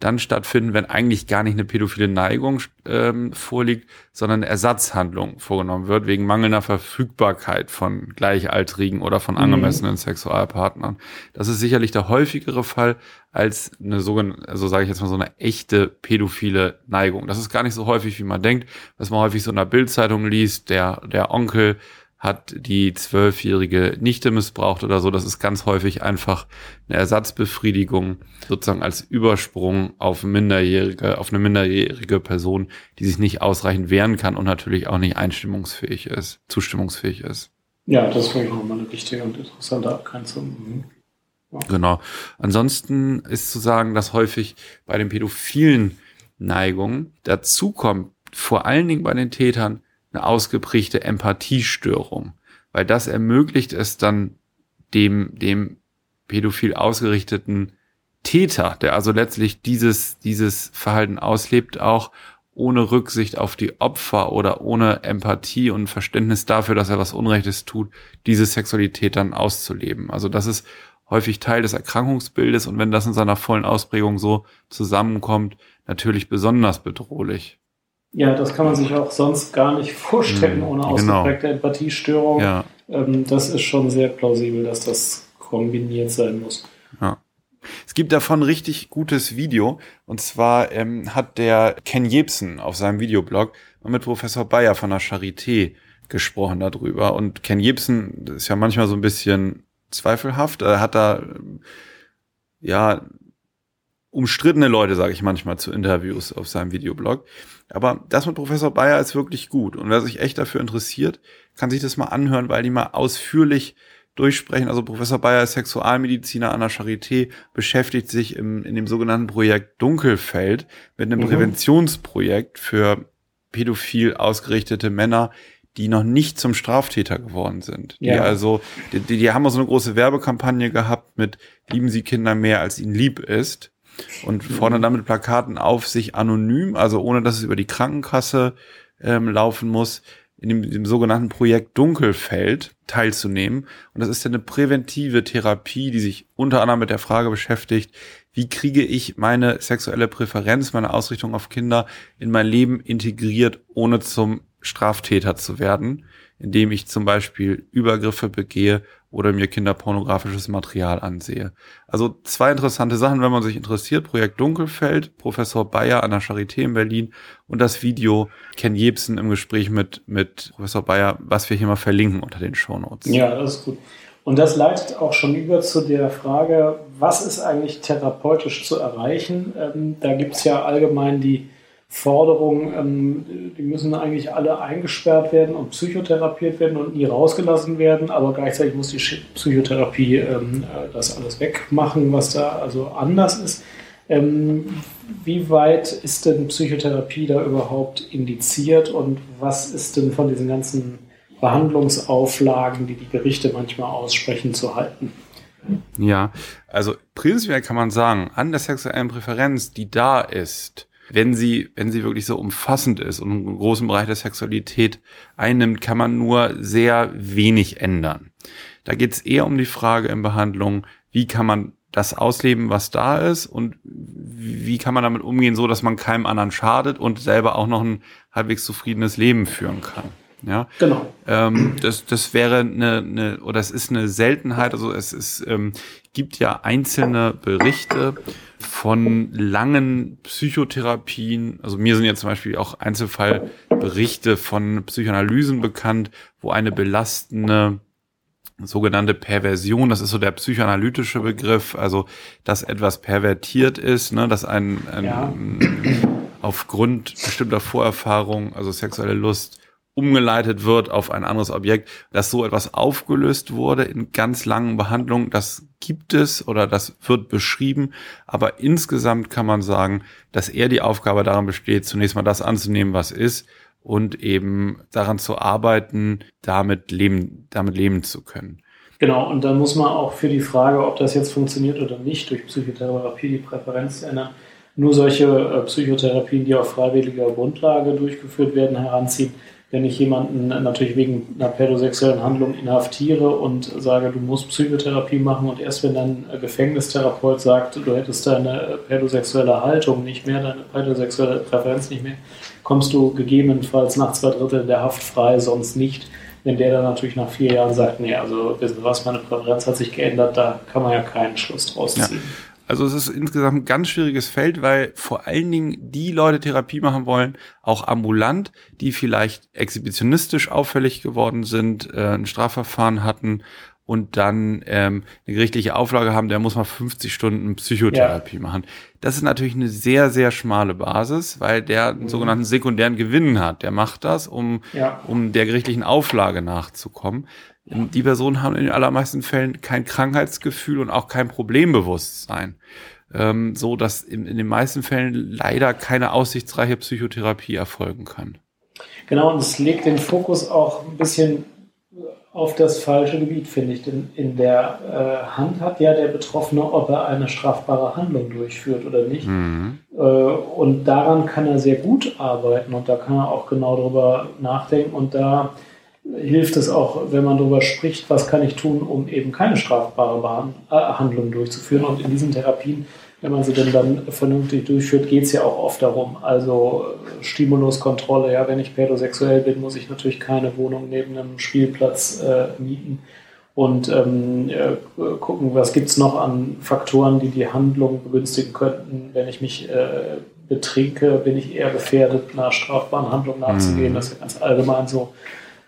dann stattfinden, wenn eigentlich gar nicht eine pädophile Neigung ähm, vorliegt, sondern eine Ersatzhandlung vorgenommen wird, wegen mangelnder Verfügbarkeit von Gleichaltrigen oder von mhm. angemessenen mhm. Sexualpartnern. Das ist sicherlich der häufigere Fall als eine sogenannte, also sage ich jetzt mal so eine echte pädophile Neigung. Das ist gar nicht so häufig, wie man denkt, was man häufig so in der Bildzeitung liest, der, der Onkel hat die zwölfjährige Nichte missbraucht oder so. Das ist ganz häufig einfach eine Ersatzbefriedigung, sozusagen als Übersprung auf minderjährige, auf eine minderjährige Person, die sich nicht ausreichend wehren kann und natürlich auch nicht einstimmungsfähig ist, zustimmungsfähig ist. Ja, das ist vielleicht nochmal eine wichtige und interessante Abgrenzung. Mhm. Ja. Genau. Ansonsten ist zu sagen, dass häufig bei den pädophilen Neigungen dazu kommt, vor allen Dingen bei den Tätern, eine ausgeprägte Empathiestörung, weil das ermöglicht es dann dem, dem pädophil ausgerichteten Täter, der also letztlich dieses, dieses Verhalten auslebt, auch ohne Rücksicht auf die Opfer oder ohne Empathie und Verständnis dafür, dass er was Unrechtes tut, diese Sexualität dann auszuleben. Also das ist häufig Teil des Erkrankungsbildes und wenn das in seiner vollen Ausprägung so zusammenkommt, natürlich besonders bedrohlich. Ja, das kann man sich auch sonst gar nicht vorstellen, mhm, ohne genau. ausgeprägte genau. Empathiestörung. Ja. Ähm, das ist schon sehr plausibel, dass das kombiniert sein muss. Ja. Es gibt davon ein richtig gutes Video. Und zwar ähm, hat der Ken Jebsen auf seinem Videoblog mal mit Professor Bayer von der Charité gesprochen darüber. Und Ken Jebsen ist ja manchmal so ein bisschen zweifelhaft. Er hat da ja umstrittene Leute, sage ich manchmal, zu Interviews auf seinem Videoblog. Aber das mit Professor Bayer ist wirklich gut. Und wer sich echt dafür interessiert, kann sich das mal anhören, weil die mal ausführlich durchsprechen. Also Professor Bayer ist Sexualmediziner an der Charité, beschäftigt sich im, in dem sogenannten Projekt Dunkelfeld mit einem mhm. Präventionsprojekt für pädophil ausgerichtete Männer, die noch nicht zum Straftäter geworden sind. Ja. Die also, die, die haben auch so eine große Werbekampagne gehabt mit Lieben Sie Kinder mehr, als ihnen lieb ist. Und fordern damit Plakaten auf, sich anonym, also ohne dass es über die Krankenkasse ähm, laufen muss, in dem, dem sogenannten Projekt Dunkelfeld teilzunehmen. Und das ist eine präventive Therapie, die sich unter anderem mit der Frage beschäftigt, wie kriege ich meine sexuelle Präferenz, meine Ausrichtung auf Kinder in mein Leben integriert, ohne zum Straftäter zu werden, indem ich zum Beispiel Übergriffe begehe oder mir kinderpornografisches Material ansehe. Also zwei interessante Sachen, wenn man sich interessiert. Projekt Dunkelfeld, Professor Bayer an der Charité in Berlin und das Video Ken Jebsen im Gespräch mit, mit Professor Bayer, was wir hier mal verlinken unter den Shownotes. Ja, das ist gut. Und das leitet auch schon über zu der Frage, was ist eigentlich therapeutisch zu erreichen? Ähm, da gibt es ja allgemein die Forderung, ähm, die müssen eigentlich alle eingesperrt werden und psychotherapiert werden und nie rausgelassen werden, aber gleichzeitig muss die Psychotherapie ähm, äh, das alles wegmachen, was da also anders ist. Ähm, wie weit ist denn Psychotherapie da überhaupt indiziert und was ist denn von diesen ganzen Behandlungsauflagen, die die Gerichte manchmal aussprechen, zu halten? Ja, also prinzipiell kann man sagen, an der sexuellen Präferenz, die da ist, wenn sie, wenn sie wirklich so umfassend ist und einen großen Bereich der Sexualität einnimmt, kann man nur sehr wenig ändern. Da geht es eher um die Frage in Behandlung, wie kann man das ausleben, was da ist und wie kann man damit umgehen, so dass man keinem anderen schadet und selber auch noch ein halbwegs zufriedenes Leben führen kann. Ja, genau. Ähm, das, das wäre eine, eine, oder es ist eine Seltenheit. Also es ist, ähm, gibt ja einzelne Berichte von langen Psychotherapien. Also mir sind jetzt zum Beispiel auch Einzelfallberichte von Psychoanalysen bekannt, wo eine belastende sogenannte Perversion, das ist so der psychoanalytische Begriff, also dass etwas pervertiert ist, ne, dass ein, ein ja. aufgrund bestimmter Vorerfahrungen, also sexuelle Lust, umgeleitet wird auf ein anderes Objekt, dass so etwas aufgelöst wurde in ganz langen Behandlungen, das gibt es oder das wird beschrieben, aber insgesamt kann man sagen, dass eher die Aufgabe daran besteht, zunächst mal das anzunehmen, was ist und eben daran zu arbeiten, damit leben, damit leben zu können. Genau, und dann muss man auch für die Frage, ob das jetzt funktioniert oder nicht, durch Psychotherapie die Präferenz ändern, nur solche äh, Psychotherapien, die auf freiwilliger Grundlage durchgeführt werden, heranziehen, wenn ich jemanden natürlich wegen einer pädosexuellen Handlung inhaftiere und sage, du musst Psychotherapie machen und erst wenn dann ein Gefängnistherapeut sagt, du hättest deine pädosexuelle Haltung nicht mehr, deine pädosexuelle Präferenz nicht mehr, kommst du gegebenenfalls nach zwei Dritteln der Haft frei, sonst nicht. Wenn der dann natürlich nach vier Jahren sagt, nee, also wissen Sie was, meine Präferenz hat sich geändert, da kann man ja keinen Schluss draus ziehen. Ja. Also es ist insgesamt ein ganz schwieriges Feld, weil vor allen Dingen die Leute Therapie machen wollen, auch ambulant, die vielleicht exhibitionistisch auffällig geworden sind, äh, ein Strafverfahren hatten und dann ähm, eine gerichtliche Auflage haben, der muss mal 50 Stunden Psychotherapie ja. machen. Das ist natürlich eine sehr, sehr schmale Basis, weil der einen mhm. sogenannten sekundären Gewinn hat. Der macht das, um, ja. um der gerichtlichen Auflage nachzukommen. Die Personen haben in den allermeisten Fällen kein Krankheitsgefühl und auch kein Problembewusstsein ähm, so dass in, in den meisten Fällen leider keine aussichtsreiche Psychotherapie erfolgen kann. Genau, und es legt den Fokus auch ein bisschen auf das falsche Gebiet, finde ich. Denn in der äh, Hand hat ja der Betroffene, ob er eine strafbare Handlung durchführt oder nicht. Mhm. Äh, und daran kann er sehr gut arbeiten und da kann er auch genau drüber nachdenken. Und da hilft es auch, wenn man darüber spricht, was kann ich tun, um eben keine strafbare äh, Handlung durchzuführen. Und in diesen Therapien, wenn man sie denn dann vernünftig durchführt, geht es ja auch oft darum. Also Stimuluskontrolle, ja, wenn ich pädosexuell bin, muss ich natürlich keine Wohnung neben einem Spielplatz äh, mieten. Und ähm, äh, gucken, was gibt es noch an Faktoren, die die Handlung begünstigen könnten. Wenn ich mich äh, betrinke, bin ich eher gefährdet, einer strafbaren Handlung nachzugehen. Mhm. Das ist ja ganz allgemein so.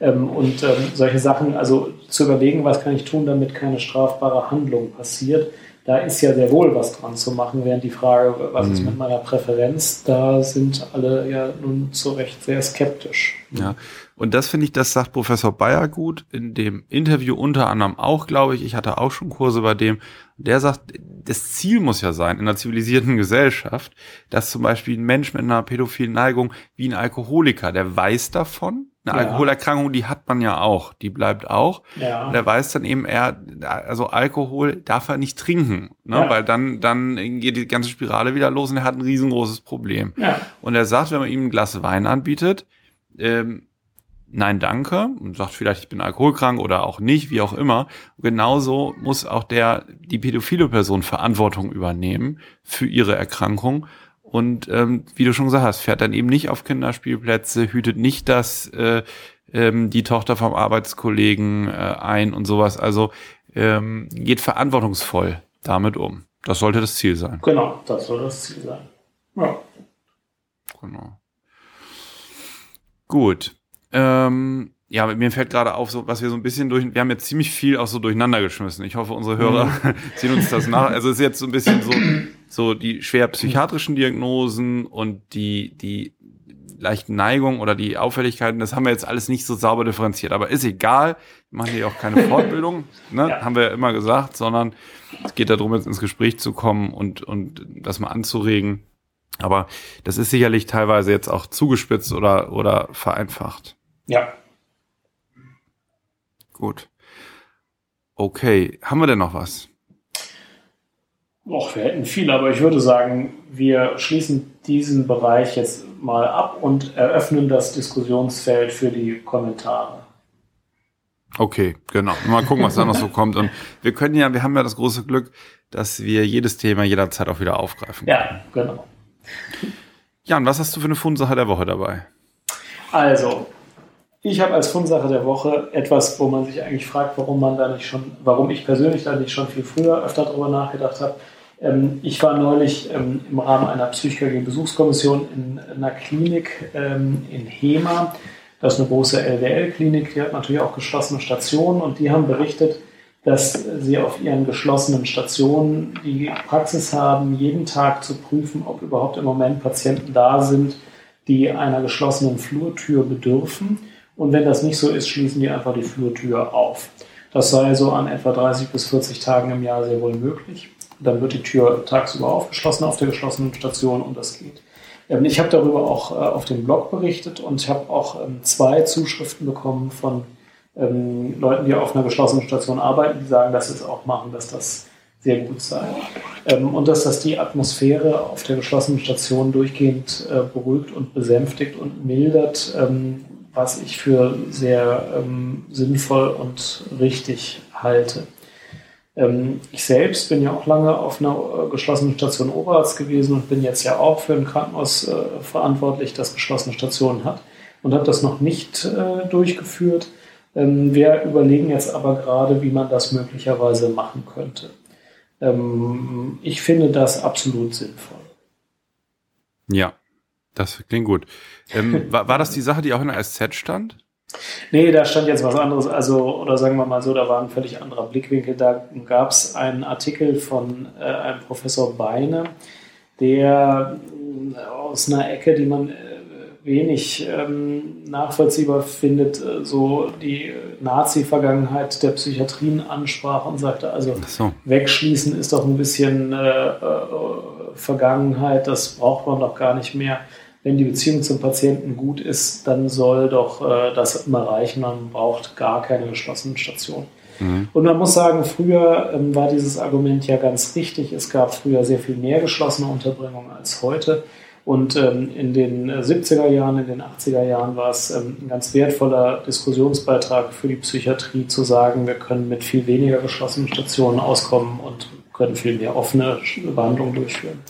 Ähm, und ähm, solche Sachen, also zu überlegen, was kann ich tun, damit keine strafbare Handlung passiert, da ist ja sehr wohl was dran zu machen, während die Frage, was mhm. ist mit meiner Präferenz, da sind alle ja nun zu Recht sehr skeptisch. Ja, und das finde ich, das sagt Professor Bayer gut in dem Interview unter anderem auch, glaube ich. Ich hatte auch schon Kurse bei dem. Der sagt, das Ziel muss ja sein in einer zivilisierten Gesellschaft, dass zum Beispiel ein Mensch mit einer pädophilen Neigung wie ein Alkoholiker, der weiß davon, eine ja. Alkoholerkrankung, die hat man ja auch, die bleibt auch. Ja. Und er weiß dann eben, er, also Alkohol darf er nicht trinken, ne? Ja. weil dann, dann geht die ganze Spirale wieder los und er hat ein riesengroßes Problem. Ja. Und er sagt, wenn man ihm ein Glas Wein anbietet, ähm, nein, danke, und sagt vielleicht, ich bin alkoholkrank oder auch nicht, wie auch immer. Genauso muss auch der, die pädophile Person Verantwortung übernehmen für ihre Erkrankung und ähm, wie du schon gesagt hast, fährt dann eben nicht auf Kinderspielplätze, hütet nicht das äh, ähm, die Tochter vom Arbeitskollegen äh, ein und sowas. Also ähm, geht verantwortungsvoll damit um. Das sollte das Ziel sein. Genau, das soll das Ziel sein. Ja. Genau. Gut. Ähm, ja, mir fällt gerade auf, so, was wir so ein bisschen durch, wir haben jetzt ziemlich viel auch so durcheinander geschmissen. Ich hoffe, unsere Hörer mhm. ziehen uns das nach. Also es ist jetzt so ein bisschen so, so die schwer psychiatrischen Diagnosen und die, die leichten Neigungen oder die Auffälligkeiten, das haben wir jetzt alles nicht so sauber differenziert. Aber ist egal, wir machen hier auch keine Fortbildung, ne? Ja. haben wir ja immer gesagt, sondern es geht darum, jetzt ins Gespräch zu kommen und, und das mal anzuregen. Aber das ist sicherlich teilweise jetzt auch zugespitzt oder, oder vereinfacht. Ja, Gut. Okay, haben wir denn noch was? Och, wir hätten viel, aber ich würde sagen, wir schließen diesen Bereich jetzt mal ab und eröffnen das Diskussionsfeld für die Kommentare. Okay, genau. Mal gucken, was da noch so kommt. Und wir können ja, wir haben ja das große Glück, dass wir jedes Thema jederzeit auch wieder aufgreifen können. Ja, genau. Jan, was hast du für eine Fundsache der Woche dabei? Also, ich habe als Fundsache der Woche etwas, wo man sich eigentlich fragt, warum man da nicht schon, warum ich persönlich da nicht schon viel früher öfter darüber nachgedacht habe. Ähm, ich war neulich ähm, im Rahmen einer psychiatrischen Besuchskommission in einer Klinik ähm, in Hema. Das ist eine große LWL-Klinik, die hat natürlich auch geschlossene Stationen und die haben berichtet, dass sie auf ihren geschlossenen Stationen die Praxis haben, jeden Tag zu prüfen, ob überhaupt im Moment Patienten da sind, die einer geschlossenen Flurtür bedürfen und wenn das nicht so ist, schließen die einfach die Flurtür auf. Das sei so an etwa 30 bis 40 Tagen im Jahr sehr wohl möglich. Dann wird die Tür tagsüber aufgeschlossen auf der geschlossenen Station und das geht. Ähm, ich habe darüber auch äh, auf dem Blog berichtet und ich habe auch ähm, zwei Zuschriften bekommen von ähm, Leuten, die auf einer geschlossenen Station arbeiten, die sagen, dass sie es auch machen, dass das sehr gut sei. Und dass das die Atmosphäre auf der geschlossenen Station durchgehend äh, beruhigt und besänftigt und mildert, was ich für sehr sinnvoll und richtig halte. Ähm, ich selbst bin ja auch lange auf einer äh, geschlossenen Station Oberarzt gewesen und bin jetzt ja auch für ein Krankenhaus äh, verantwortlich, das geschlossene Stationen hat und habe das noch nicht äh, durchgeführt. Ähm, wir überlegen jetzt aber gerade, wie man das möglicherweise machen könnte. Ähm, ich finde das absolut sinnvoll. Ja, das klingt gut. War, war das die Sache, die auch in der SZ stand? Nee, da stand jetzt was anderes. Also, oder sagen wir mal so, da war ein völlig anderer Blickwinkel. Da gab es einen Artikel von äh, einem Professor Beine, der äh, aus einer Ecke, die man äh, wenig ähm, nachvollziehbar findet, äh, so die Nazi-Vergangenheit der Psychiatrien ansprach und sagte, also so. wegschließen ist doch ein bisschen äh, äh, Vergangenheit, das braucht man doch gar nicht mehr. Wenn die Beziehung zum Patienten gut ist, dann soll doch äh, das immer reichen, man braucht gar keine geschlossenen Stationen. Mhm. Und man muss sagen, früher ähm, war dieses Argument ja ganz richtig. Es gab früher sehr viel mehr geschlossene Unterbringungen als heute. Und ähm, in den 70er äh, Jahren, in den 80er Jahren war es ähm, ein ganz wertvoller Diskussionsbeitrag für die Psychiatrie zu sagen, wir können mit viel weniger geschlossenen Stationen auskommen und können viel mehr offene Behandlungen durchführen.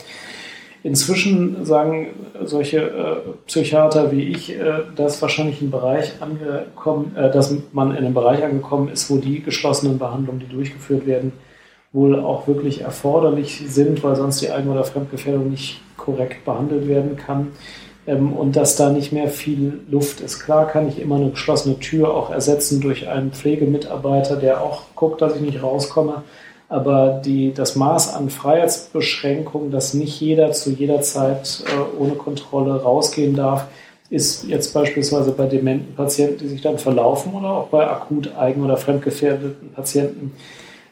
Inzwischen sagen solche äh, Psychiater wie ich, äh, dass wahrscheinlich ein Bereich angekommen, äh, dass man in einem Bereich angekommen ist, wo die geschlossenen Behandlungen, die durchgeführt werden, wohl auch wirklich erforderlich sind, weil sonst die Eigen- oder Fremdgefährdung nicht korrekt behandelt werden kann ähm, und dass da nicht mehr viel Luft ist. Klar kann ich immer eine geschlossene Tür auch ersetzen durch einen Pflegemitarbeiter, der auch guckt, dass ich nicht rauskomme. Aber die, das Maß an Freiheitsbeschränkung, dass nicht jeder zu jeder Zeit äh, ohne Kontrolle rausgehen darf, ist jetzt beispielsweise bei dementen Patienten, die sich dann verlaufen oder auch bei akut eigen- oder fremdgefährdeten Patienten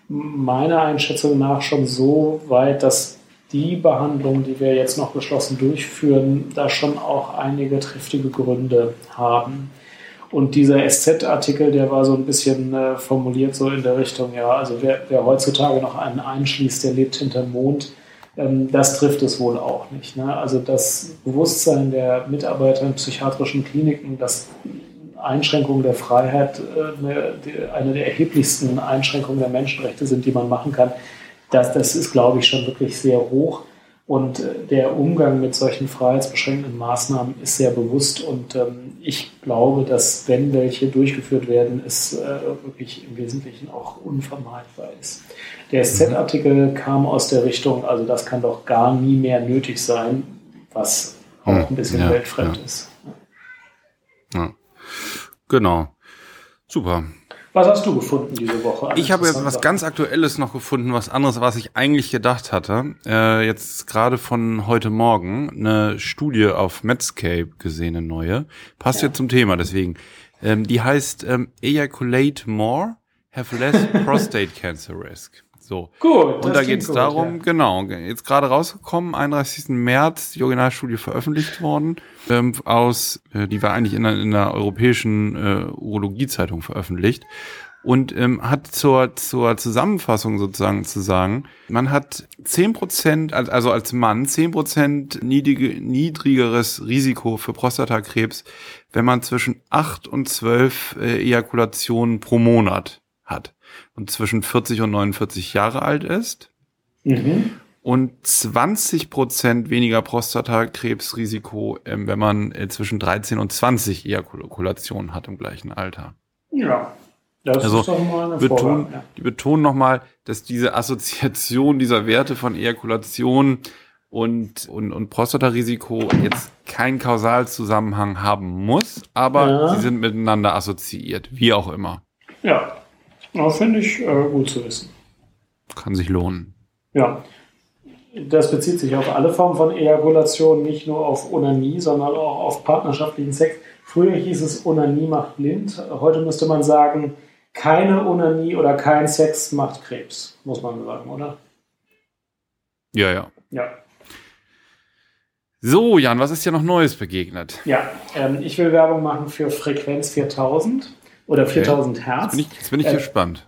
meiner Einschätzung nach schon so weit, dass die Behandlung, die wir jetzt noch geschlossen durchführen, da schon auch einige triftige Gründe haben. Und dieser SZ-Artikel, der war so ein bisschen äh, formuliert so in der Richtung, ja, also wer, wer, heutzutage noch einen einschließt, der lebt hinterm Mond, ähm, das trifft es wohl auch nicht. Ne? Also das Bewusstsein der Mitarbeiter in psychiatrischen Kliniken, dass Einschränkungen der Freiheit äh, eine der erheblichsten Einschränkungen der Menschenrechte sind, die man machen kann, das, das ist, glaube ich, schon wirklich sehr hoch. Und äh, der Umgang mit solchen freiheitsbeschränkenden Maßnahmen ist sehr bewusst. Und ähm, ich glaube, dass, wenn welche durchgeführt werden, es äh, wirklich im Wesentlichen auch unvermeidbar ist. Der SZ-Artikel kam aus der Richtung, also das kann doch gar nie mehr nötig sein, was auch ein bisschen ja, weltfremd ja. ist. Ja. Genau. Super. Was hast du gefunden diese Woche? Ich habe jetzt was ganz Aktuelles noch gefunden, was anderes, was ich eigentlich gedacht hatte. Äh, jetzt gerade von heute Morgen eine Studie auf Medscape gesehen, eine neue. Passt ja. jetzt zum Thema, deswegen. Ähm, die heißt ähm, Ejaculate More, Have Less Prostate Cancer Risk. So. Gut. Und da geht es darum, ja. genau, jetzt gerade rausgekommen, 31. März, die Originalstudie veröffentlicht worden, ähm, aus, äh, die war eigentlich in der, in der europäischen äh, Urologie-Zeitung veröffentlicht und ähm, hat zur, zur Zusammenfassung sozusagen zu sagen, man hat zehn Prozent, also als Mann zehn Prozent niedrige, niedrigeres Risiko für Prostatakrebs, wenn man zwischen acht und zwölf äh, Ejakulationen pro Monat hat und zwischen 40 und 49 Jahre alt ist. Mhm. Und 20 Prozent weniger Prostatakrebsrisiko, ähm, wenn man äh, zwischen 13 und 20 Ejakulationen hat im gleichen Alter. Ja, das also, ist doch mal eine beton, ja. Die betonen nochmal, dass diese Assoziation dieser Werte von Ejakulation und, und, und Prostatarisiko jetzt keinen Kausalzusammenhang haben muss, aber ja. sie sind miteinander assoziiert, wie auch immer. Ja, das finde ich äh, gut zu wissen. Kann sich lohnen. Ja. Das bezieht sich auf alle Formen von Ejakulation, nicht nur auf Onanie, sondern auch auf partnerschaftlichen Sex. Früher hieß es, Onanie macht blind. Heute müsste man sagen, keine Onanie oder kein Sex macht Krebs, muss man sagen, oder? Ja, ja. Ja. So, Jan, was ist dir noch Neues begegnet? Ja, ähm, ich will Werbung machen für Frequenz 4000 oder 4000 okay. Hertz. Jetzt bin ich, jetzt bin ich äh, gespannt.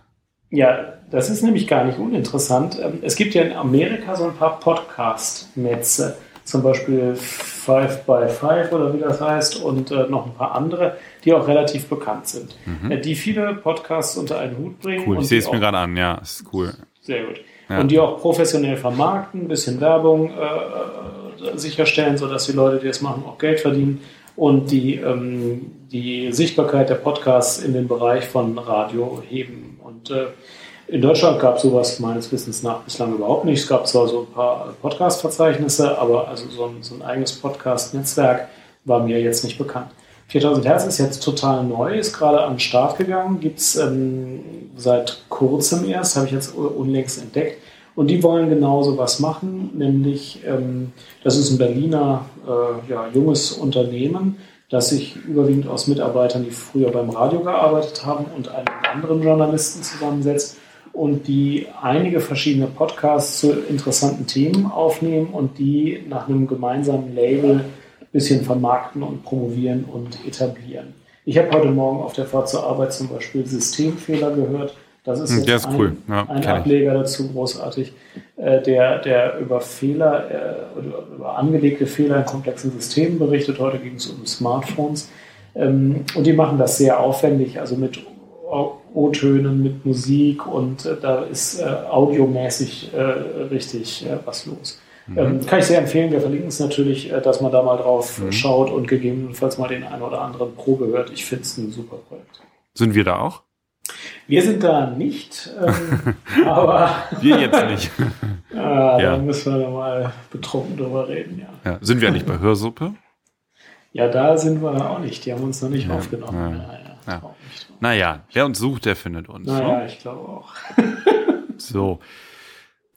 Ja, das ist nämlich gar nicht uninteressant. Ähm, es gibt ja in Amerika so ein paar Podcast-Netze, zum Beispiel Five by Five oder wie das heißt, und äh, noch ein paar andere, die auch relativ bekannt sind, mhm. äh, die viele Podcasts unter einen Hut bringen. Cool, ich sehe es mir gerade an, ja, ist cool. Sehr gut. Ja. Und die auch professionell vermarkten, ein bisschen Werbung äh, äh sicherstellen, sodass die Leute, die das machen, auch Geld verdienen und die, ähm, die Sichtbarkeit der Podcasts in den Bereich von Radio heben. Und äh, in Deutschland gab es sowas meines Wissens nach bislang überhaupt nicht. Es gab zwar so ein paar Podcast-Verzeichnisse, aber also so ein, so ein eigenes Podcast-Netzwerk war mir jetzt nicht bekannt. 4000 Hertz ist jetzt total neu, ist gerade an den Start gegangen, gibt es ähm, seit kurzem erst, habe ich jetzt unlängst entdeckt. Und die wollen genauso was machen, nämlich ähm, das ist ein Berliner äh, ja, junges Unternehmen, das sich überwiegend aus Mitarbeitern, die früher beim Radio gearbeitet haben und einigen anderen Journalisten zusammensetzt und die einige verschiedene Podcasts zu interessanten Themen aufnehmen und die nach einem gemeinsamen Label ein bisschen vermarkten und promovieren und etablieren. Ich habe heute Morgen auf der Fahrt zur Arbeit zum Beispiel Systemfehler gehört. Das ist, hm, ist ein, cool. Ja, ein Ableger dazu, großartig, äh, der, der über Fehler, äh, über angelegte Fehler in komplexen Systemen berichtet. Heute ging es um Smartphones. Ähm, und die machen das sehr aufwendig, also mit O-Tönen, mit Musik und äh, da ist äh, audiomäßig richtig was los. Mhm. Ähm, kann ich sehr empfehlen. Wir verlinken es natürlich, dass man da mal drauf mhm. schaut und gegebenenfalls mal den einen oder anderen Probe hört. Ich finde es ein super Projekt. Sind wir da auch? Wir sind da nicht, ähm, aber. Wir jetzt nicht. ah, ja. Da müssen wir mal betrunken drüber reden, ja. ja. Sind wir nicht bei Hörsuppe? Ja, da sind wir auch nicht. Die haben uns noch nicht ja. aufgenommen. Ja. Ja, ja. Naja, wer uns sucht, der findet uns. Naja, ne? ich glaube auch. so.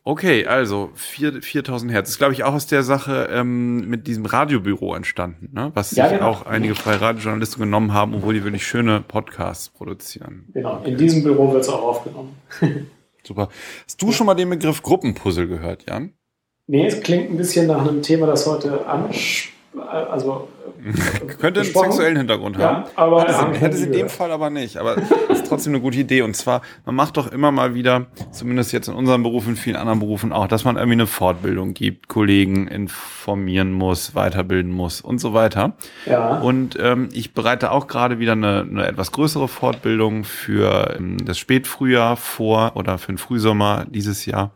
Okay, also 4, 4000 Hertz. ist, glaube ich, auch aus der Sache ähm, mit diesem Radiobüro entstanden, ne? was ja, sich genau. auch einige freie Radiojournalisten genommen haben, obwohl die wirklich schöne Podcasts produzieren. Genau, in diesem Büro wird es auch aufgenommen. Super. Hast du schon mal den Begriff Gruppenpuzzle gehört, Jan? Nee, es klingt ein bisschen nach einem Thema, das heute anspricht also könnte einen sexuellen Hintergrund ja, haben. Aber hat es, hätte es in dem Fall aber nicht. Aber es ist trotzdem eine gute Idee. Und zwar, man macht doch immer mal wieder, zumindest jetzt in unserem Beruf, in vielen anderen Berufen auch, dass man irgendwie eine Fortbildung gibt, Kollegen informieren muss, weiterbilden muss und so weiter. Ja. Und ähm, ich bereite auch gerade wieder eine, eine etwas größere Fortbildung für ähm, das Spätfrühjahr vor oder für den Frühsommer dieses Jahr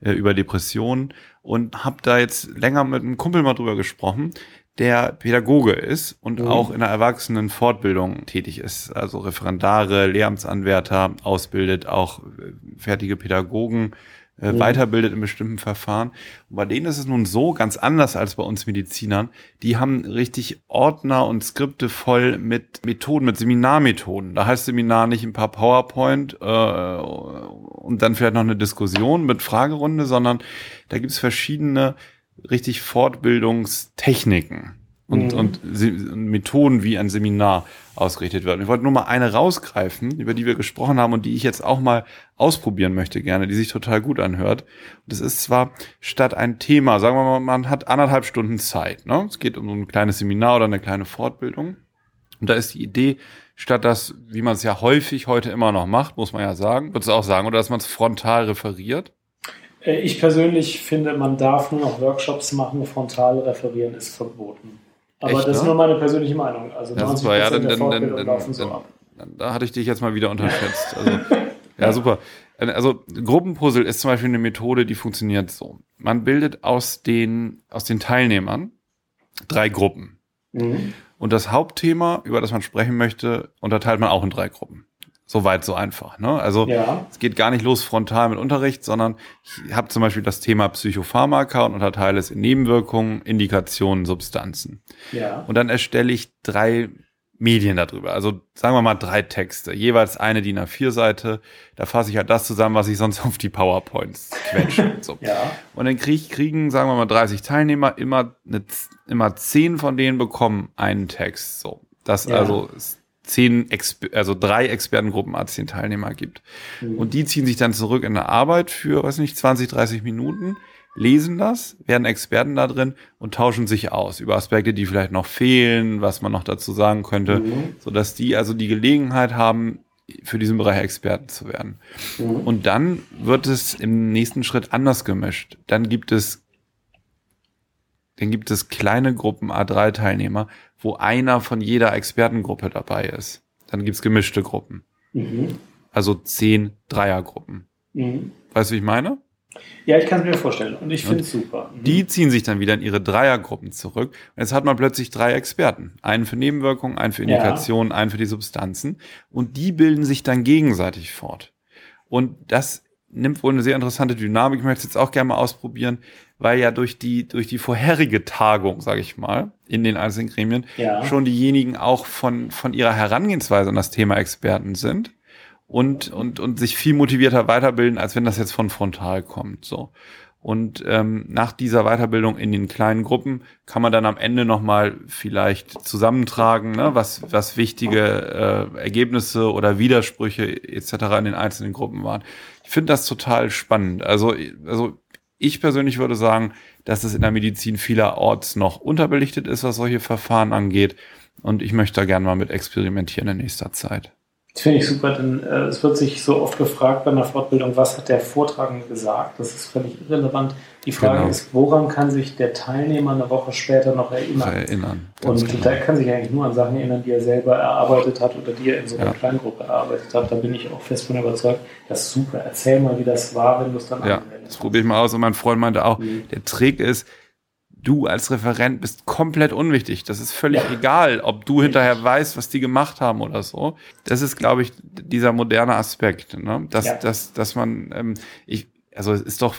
äh, über Depressionen und habe da jetzt länger mit einem Kumpel mal drüber gesprochen, der Pädagoge ist und mhm. auch in der Erwachsenenfortbildung tätig ist. Also Referendare, Lehramtsanwärter ausbildet, auch äh, fertige Pädagogen äh, mhm. weiterbildet in bestimmten Verfahren. Und bei denen ist es nun so ganz anders als bei uns Medizinern. Die haben richtig Ordner und Skripte voll mit Methoden, mit Seminarmethoden. Da heißt Seminar nicht ein paar PowerPoint äh, und dann vielleicht noch eine Diskussion mit Fragerunde, sondern da gibt's verschiedene richtig Fortbildungstechniken und, mhm. und, Methoden, wie ein Seminar ausgerichtet wird. Und ich wollte nur mal eine rausgreifen, über die wir gesprochen haben und die ich jetzt auch mal ausprobieren möchte gerne, die sich total gut anhört. Und das ist zwar statt ein Thema, sagen wir mal, man hat anderthalb Stunden Zeit. Ne? Es geht um ein kleines Seminar oder eine kleine Fortbildung. Und da ist die Idee, statt das, wie man es ja häufig heute immer noch macht, muss man ja sagen, würdest du auch sagen, oder dass man es frontal referiert? Äh, ich persönlich finde, man darf nur noch Workshops machen, frontal referieren ist verboten. Aber Echt, das ist ne? nur meine persönliche Meinung. Also ja, 90 ja, dann, der dann, dann, laufen so ab. Da hatte ich dich jetzt mal wieder unterschätzt. Also, ja, super. Also Gruppenpuzzle ist zum Beispiel eine Methode, die funktioniert so. Man bildet aus den, aus den Teilnehmern drei Gruppen. Mhm. Und das Hauptthema, über das man sprechen möchte, unterteilt man auch in drei Gruppen. So weit, so einfach. Ne? Also ja. es geht gar nicht los frontal mit Unterricht, sondern ich habe zum Beispiel das Thema Psychopharmaka und unterteile es in Nebenwirkungen, Indikationen, Substanzen. Ja. Und dann erstelle ich drei Medien darüber. Also sagen wir mal drei Texte, jeweils eine DIN A4-Seite. Da fasse ich halt das zusammen, was ich sonst auf die PowerPoints quetsche. so. ja. Und dann krieg, kriegen, sagen wir mal, 30 Teilnehmer, immer, eine, immer zehn von denen bekommen einen Text. So. Das ja. also ist zehn, Exper also drei Expertengruppen a zehn Teilnehmer gibt. Mhm. Und die ziehen sich dann zurück in der Arbeit für, weiß nicht, 20, 30 Minuten, lesen das, werden Experten da drin und tauschen sich aus über Aspekte, die vielleicht noch fehlen, was man noch dazu sagen könnte, mhm. so dass die also die Gelegenheit haben, für diesen Bereich Experten zu werden. Mhm. Und dann wird es im nächsten Schritt anders gemischt. Dann gibt es dann gibt es kleine Gruppen A3-Teilnehmer, wo einer von jeder Expertengruppe dabei ist. Dann gibt's gemischte Gruppen. Mhm. Also zehn Dreiergruppen. Mhm. Weißt du, wie ich meine? Ja, ich kann es mir vorstellen und ich finde es super. Mhm. Die ziehen sich dann wieder in ihre Dreiergruppen zurück. Und jetzt hat man plötzlich drei Experten. Einen für Nebenwirkungen, einen für Indikationen, ja. einen für die Substanzen. Und die bilden sich dann gegenseitig fort. Und das nimmt wohl eine sehr interessante Dynamik. Ich möchte es jetzt auch gerne mal ausprobieren, weil ja durch die, durch die vorherige Tagung, sage ich mal, in den einzelnen Gremien, Ja. schon diejenigen auch von, von ihrer Herangehensweise an das Thema Experten sind und, und, und sich viel motivierter weiterbilden, als wenn das jetzt von frontal kommt. So. Und ähm, nach dieser Weiterbildung in den kleinen Gruppen kann man dann am Ende nochmal vielleicht zusammentragen, ne, was, was wichtige äh, Ergebnisse oder Widersprüche etc. in den einzelnen Gruppen waren. Ich finde das total spannend. Also, also ich persönlich würde sagen, dass es in der Medizin vielerorts noch unterbelichtet ist, was solche Verfahren angeht. Und ich möchte da gerne mal mit experimentieren in nächster Zeit. Das finde ich super, denn äh, es wird sich so oft gefragt bei einer Fortbildung, was hat der Vortragende gesagt? Das ist völlig irrelevant. Die Frage Genau. ist, woran kann sich der Teilnehmer eine Woche später noch erinnern? Erinnern. Und genau. da kann sich eigentlich nur an Sachen erinnern, die er selber erarbeitet hat oder die er in so einer Ja. Kleingruppe erarbeitet hat. Da bin ich auch fest von überzeugt. Das ist super. Erzähl mal, wie das war, wenn du es dann Ja, anwendest. das probiere ich mal aus. Und mein Freund meinte auch, Mhm. der Trick ist, du als Referent bist komplett unwichtig. Das ist völlig Ja. egal, ob du hinterher weißt, was die gemacht haben oder so. Das ist, glaube ich, dieser moderne Aspekt, ne? dass, Ja. dass, dass man, ähm, ich, also es ist doch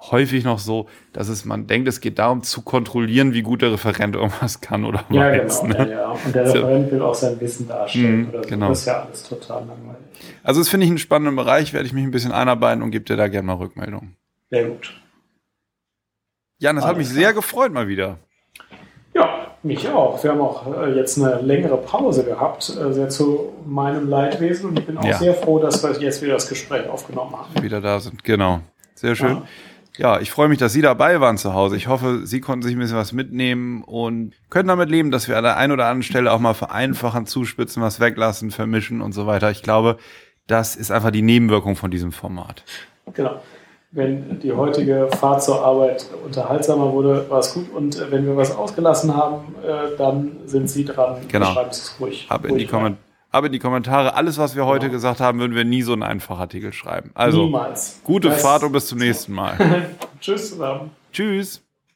häufig noch so, dass es man denkt, es geht darum zu kontrollieren, wie gut der Referent irgendwas kann oder Ja, weiß. genau. Ne? Ja, ja. Und der So. Referent will auch sein Wissen darstellen Mhm, oder so. genau. Das ist ja alles total langweilig. Also das finde ich einen spannenden Bereich, werde ich mich ein bisschen einarbeiten und gebe dir da gerne mal Rückmeldung. Sehr gut. Jan, das hat mich klar. sehr gefreut mal wieder. Ja, mich auch. Wir haben auch äh, jetzt eine längere Pause gehabt, äh, sehr zu meinem Leidwesen. Und ich bin auch Ja. sehr froh, dass wir jetzt wieder das Gespräch aufgenommen haben. wieder da sind. Genau. Sehr schön. Ja, ich freue mich, dass Sie dabei waren zu Hause. Ich hoffe, Sie konnten sich ein bisschen was mitnehmen und können damit leben, dass wir an der einen oder anderen Stelle auch mal vereinfachen, zuspitzen, was weglassen, vermischen und so weiter. Ich glaube, das ist einfach die Nebenwirkung von diesem Format. Genau. Wenn die heutige Fahrt zur Arbeit unterhaltsamer wurde, war es gut. Und äh, wenn wir was ausgelassen haben, äh, dann sind Sie dran. Genau. Schreiben Sie es ruhig. Ab in, die rein. Ab in die Kommentare. Alles, was wir heute Genau. gesagt haben, würden wir nie so einen Einfachartikel schreiben. Also, Niemals. gute Das- Fahrt und bis zum nächsten Mal. Tschüss zusammen. Tschüss.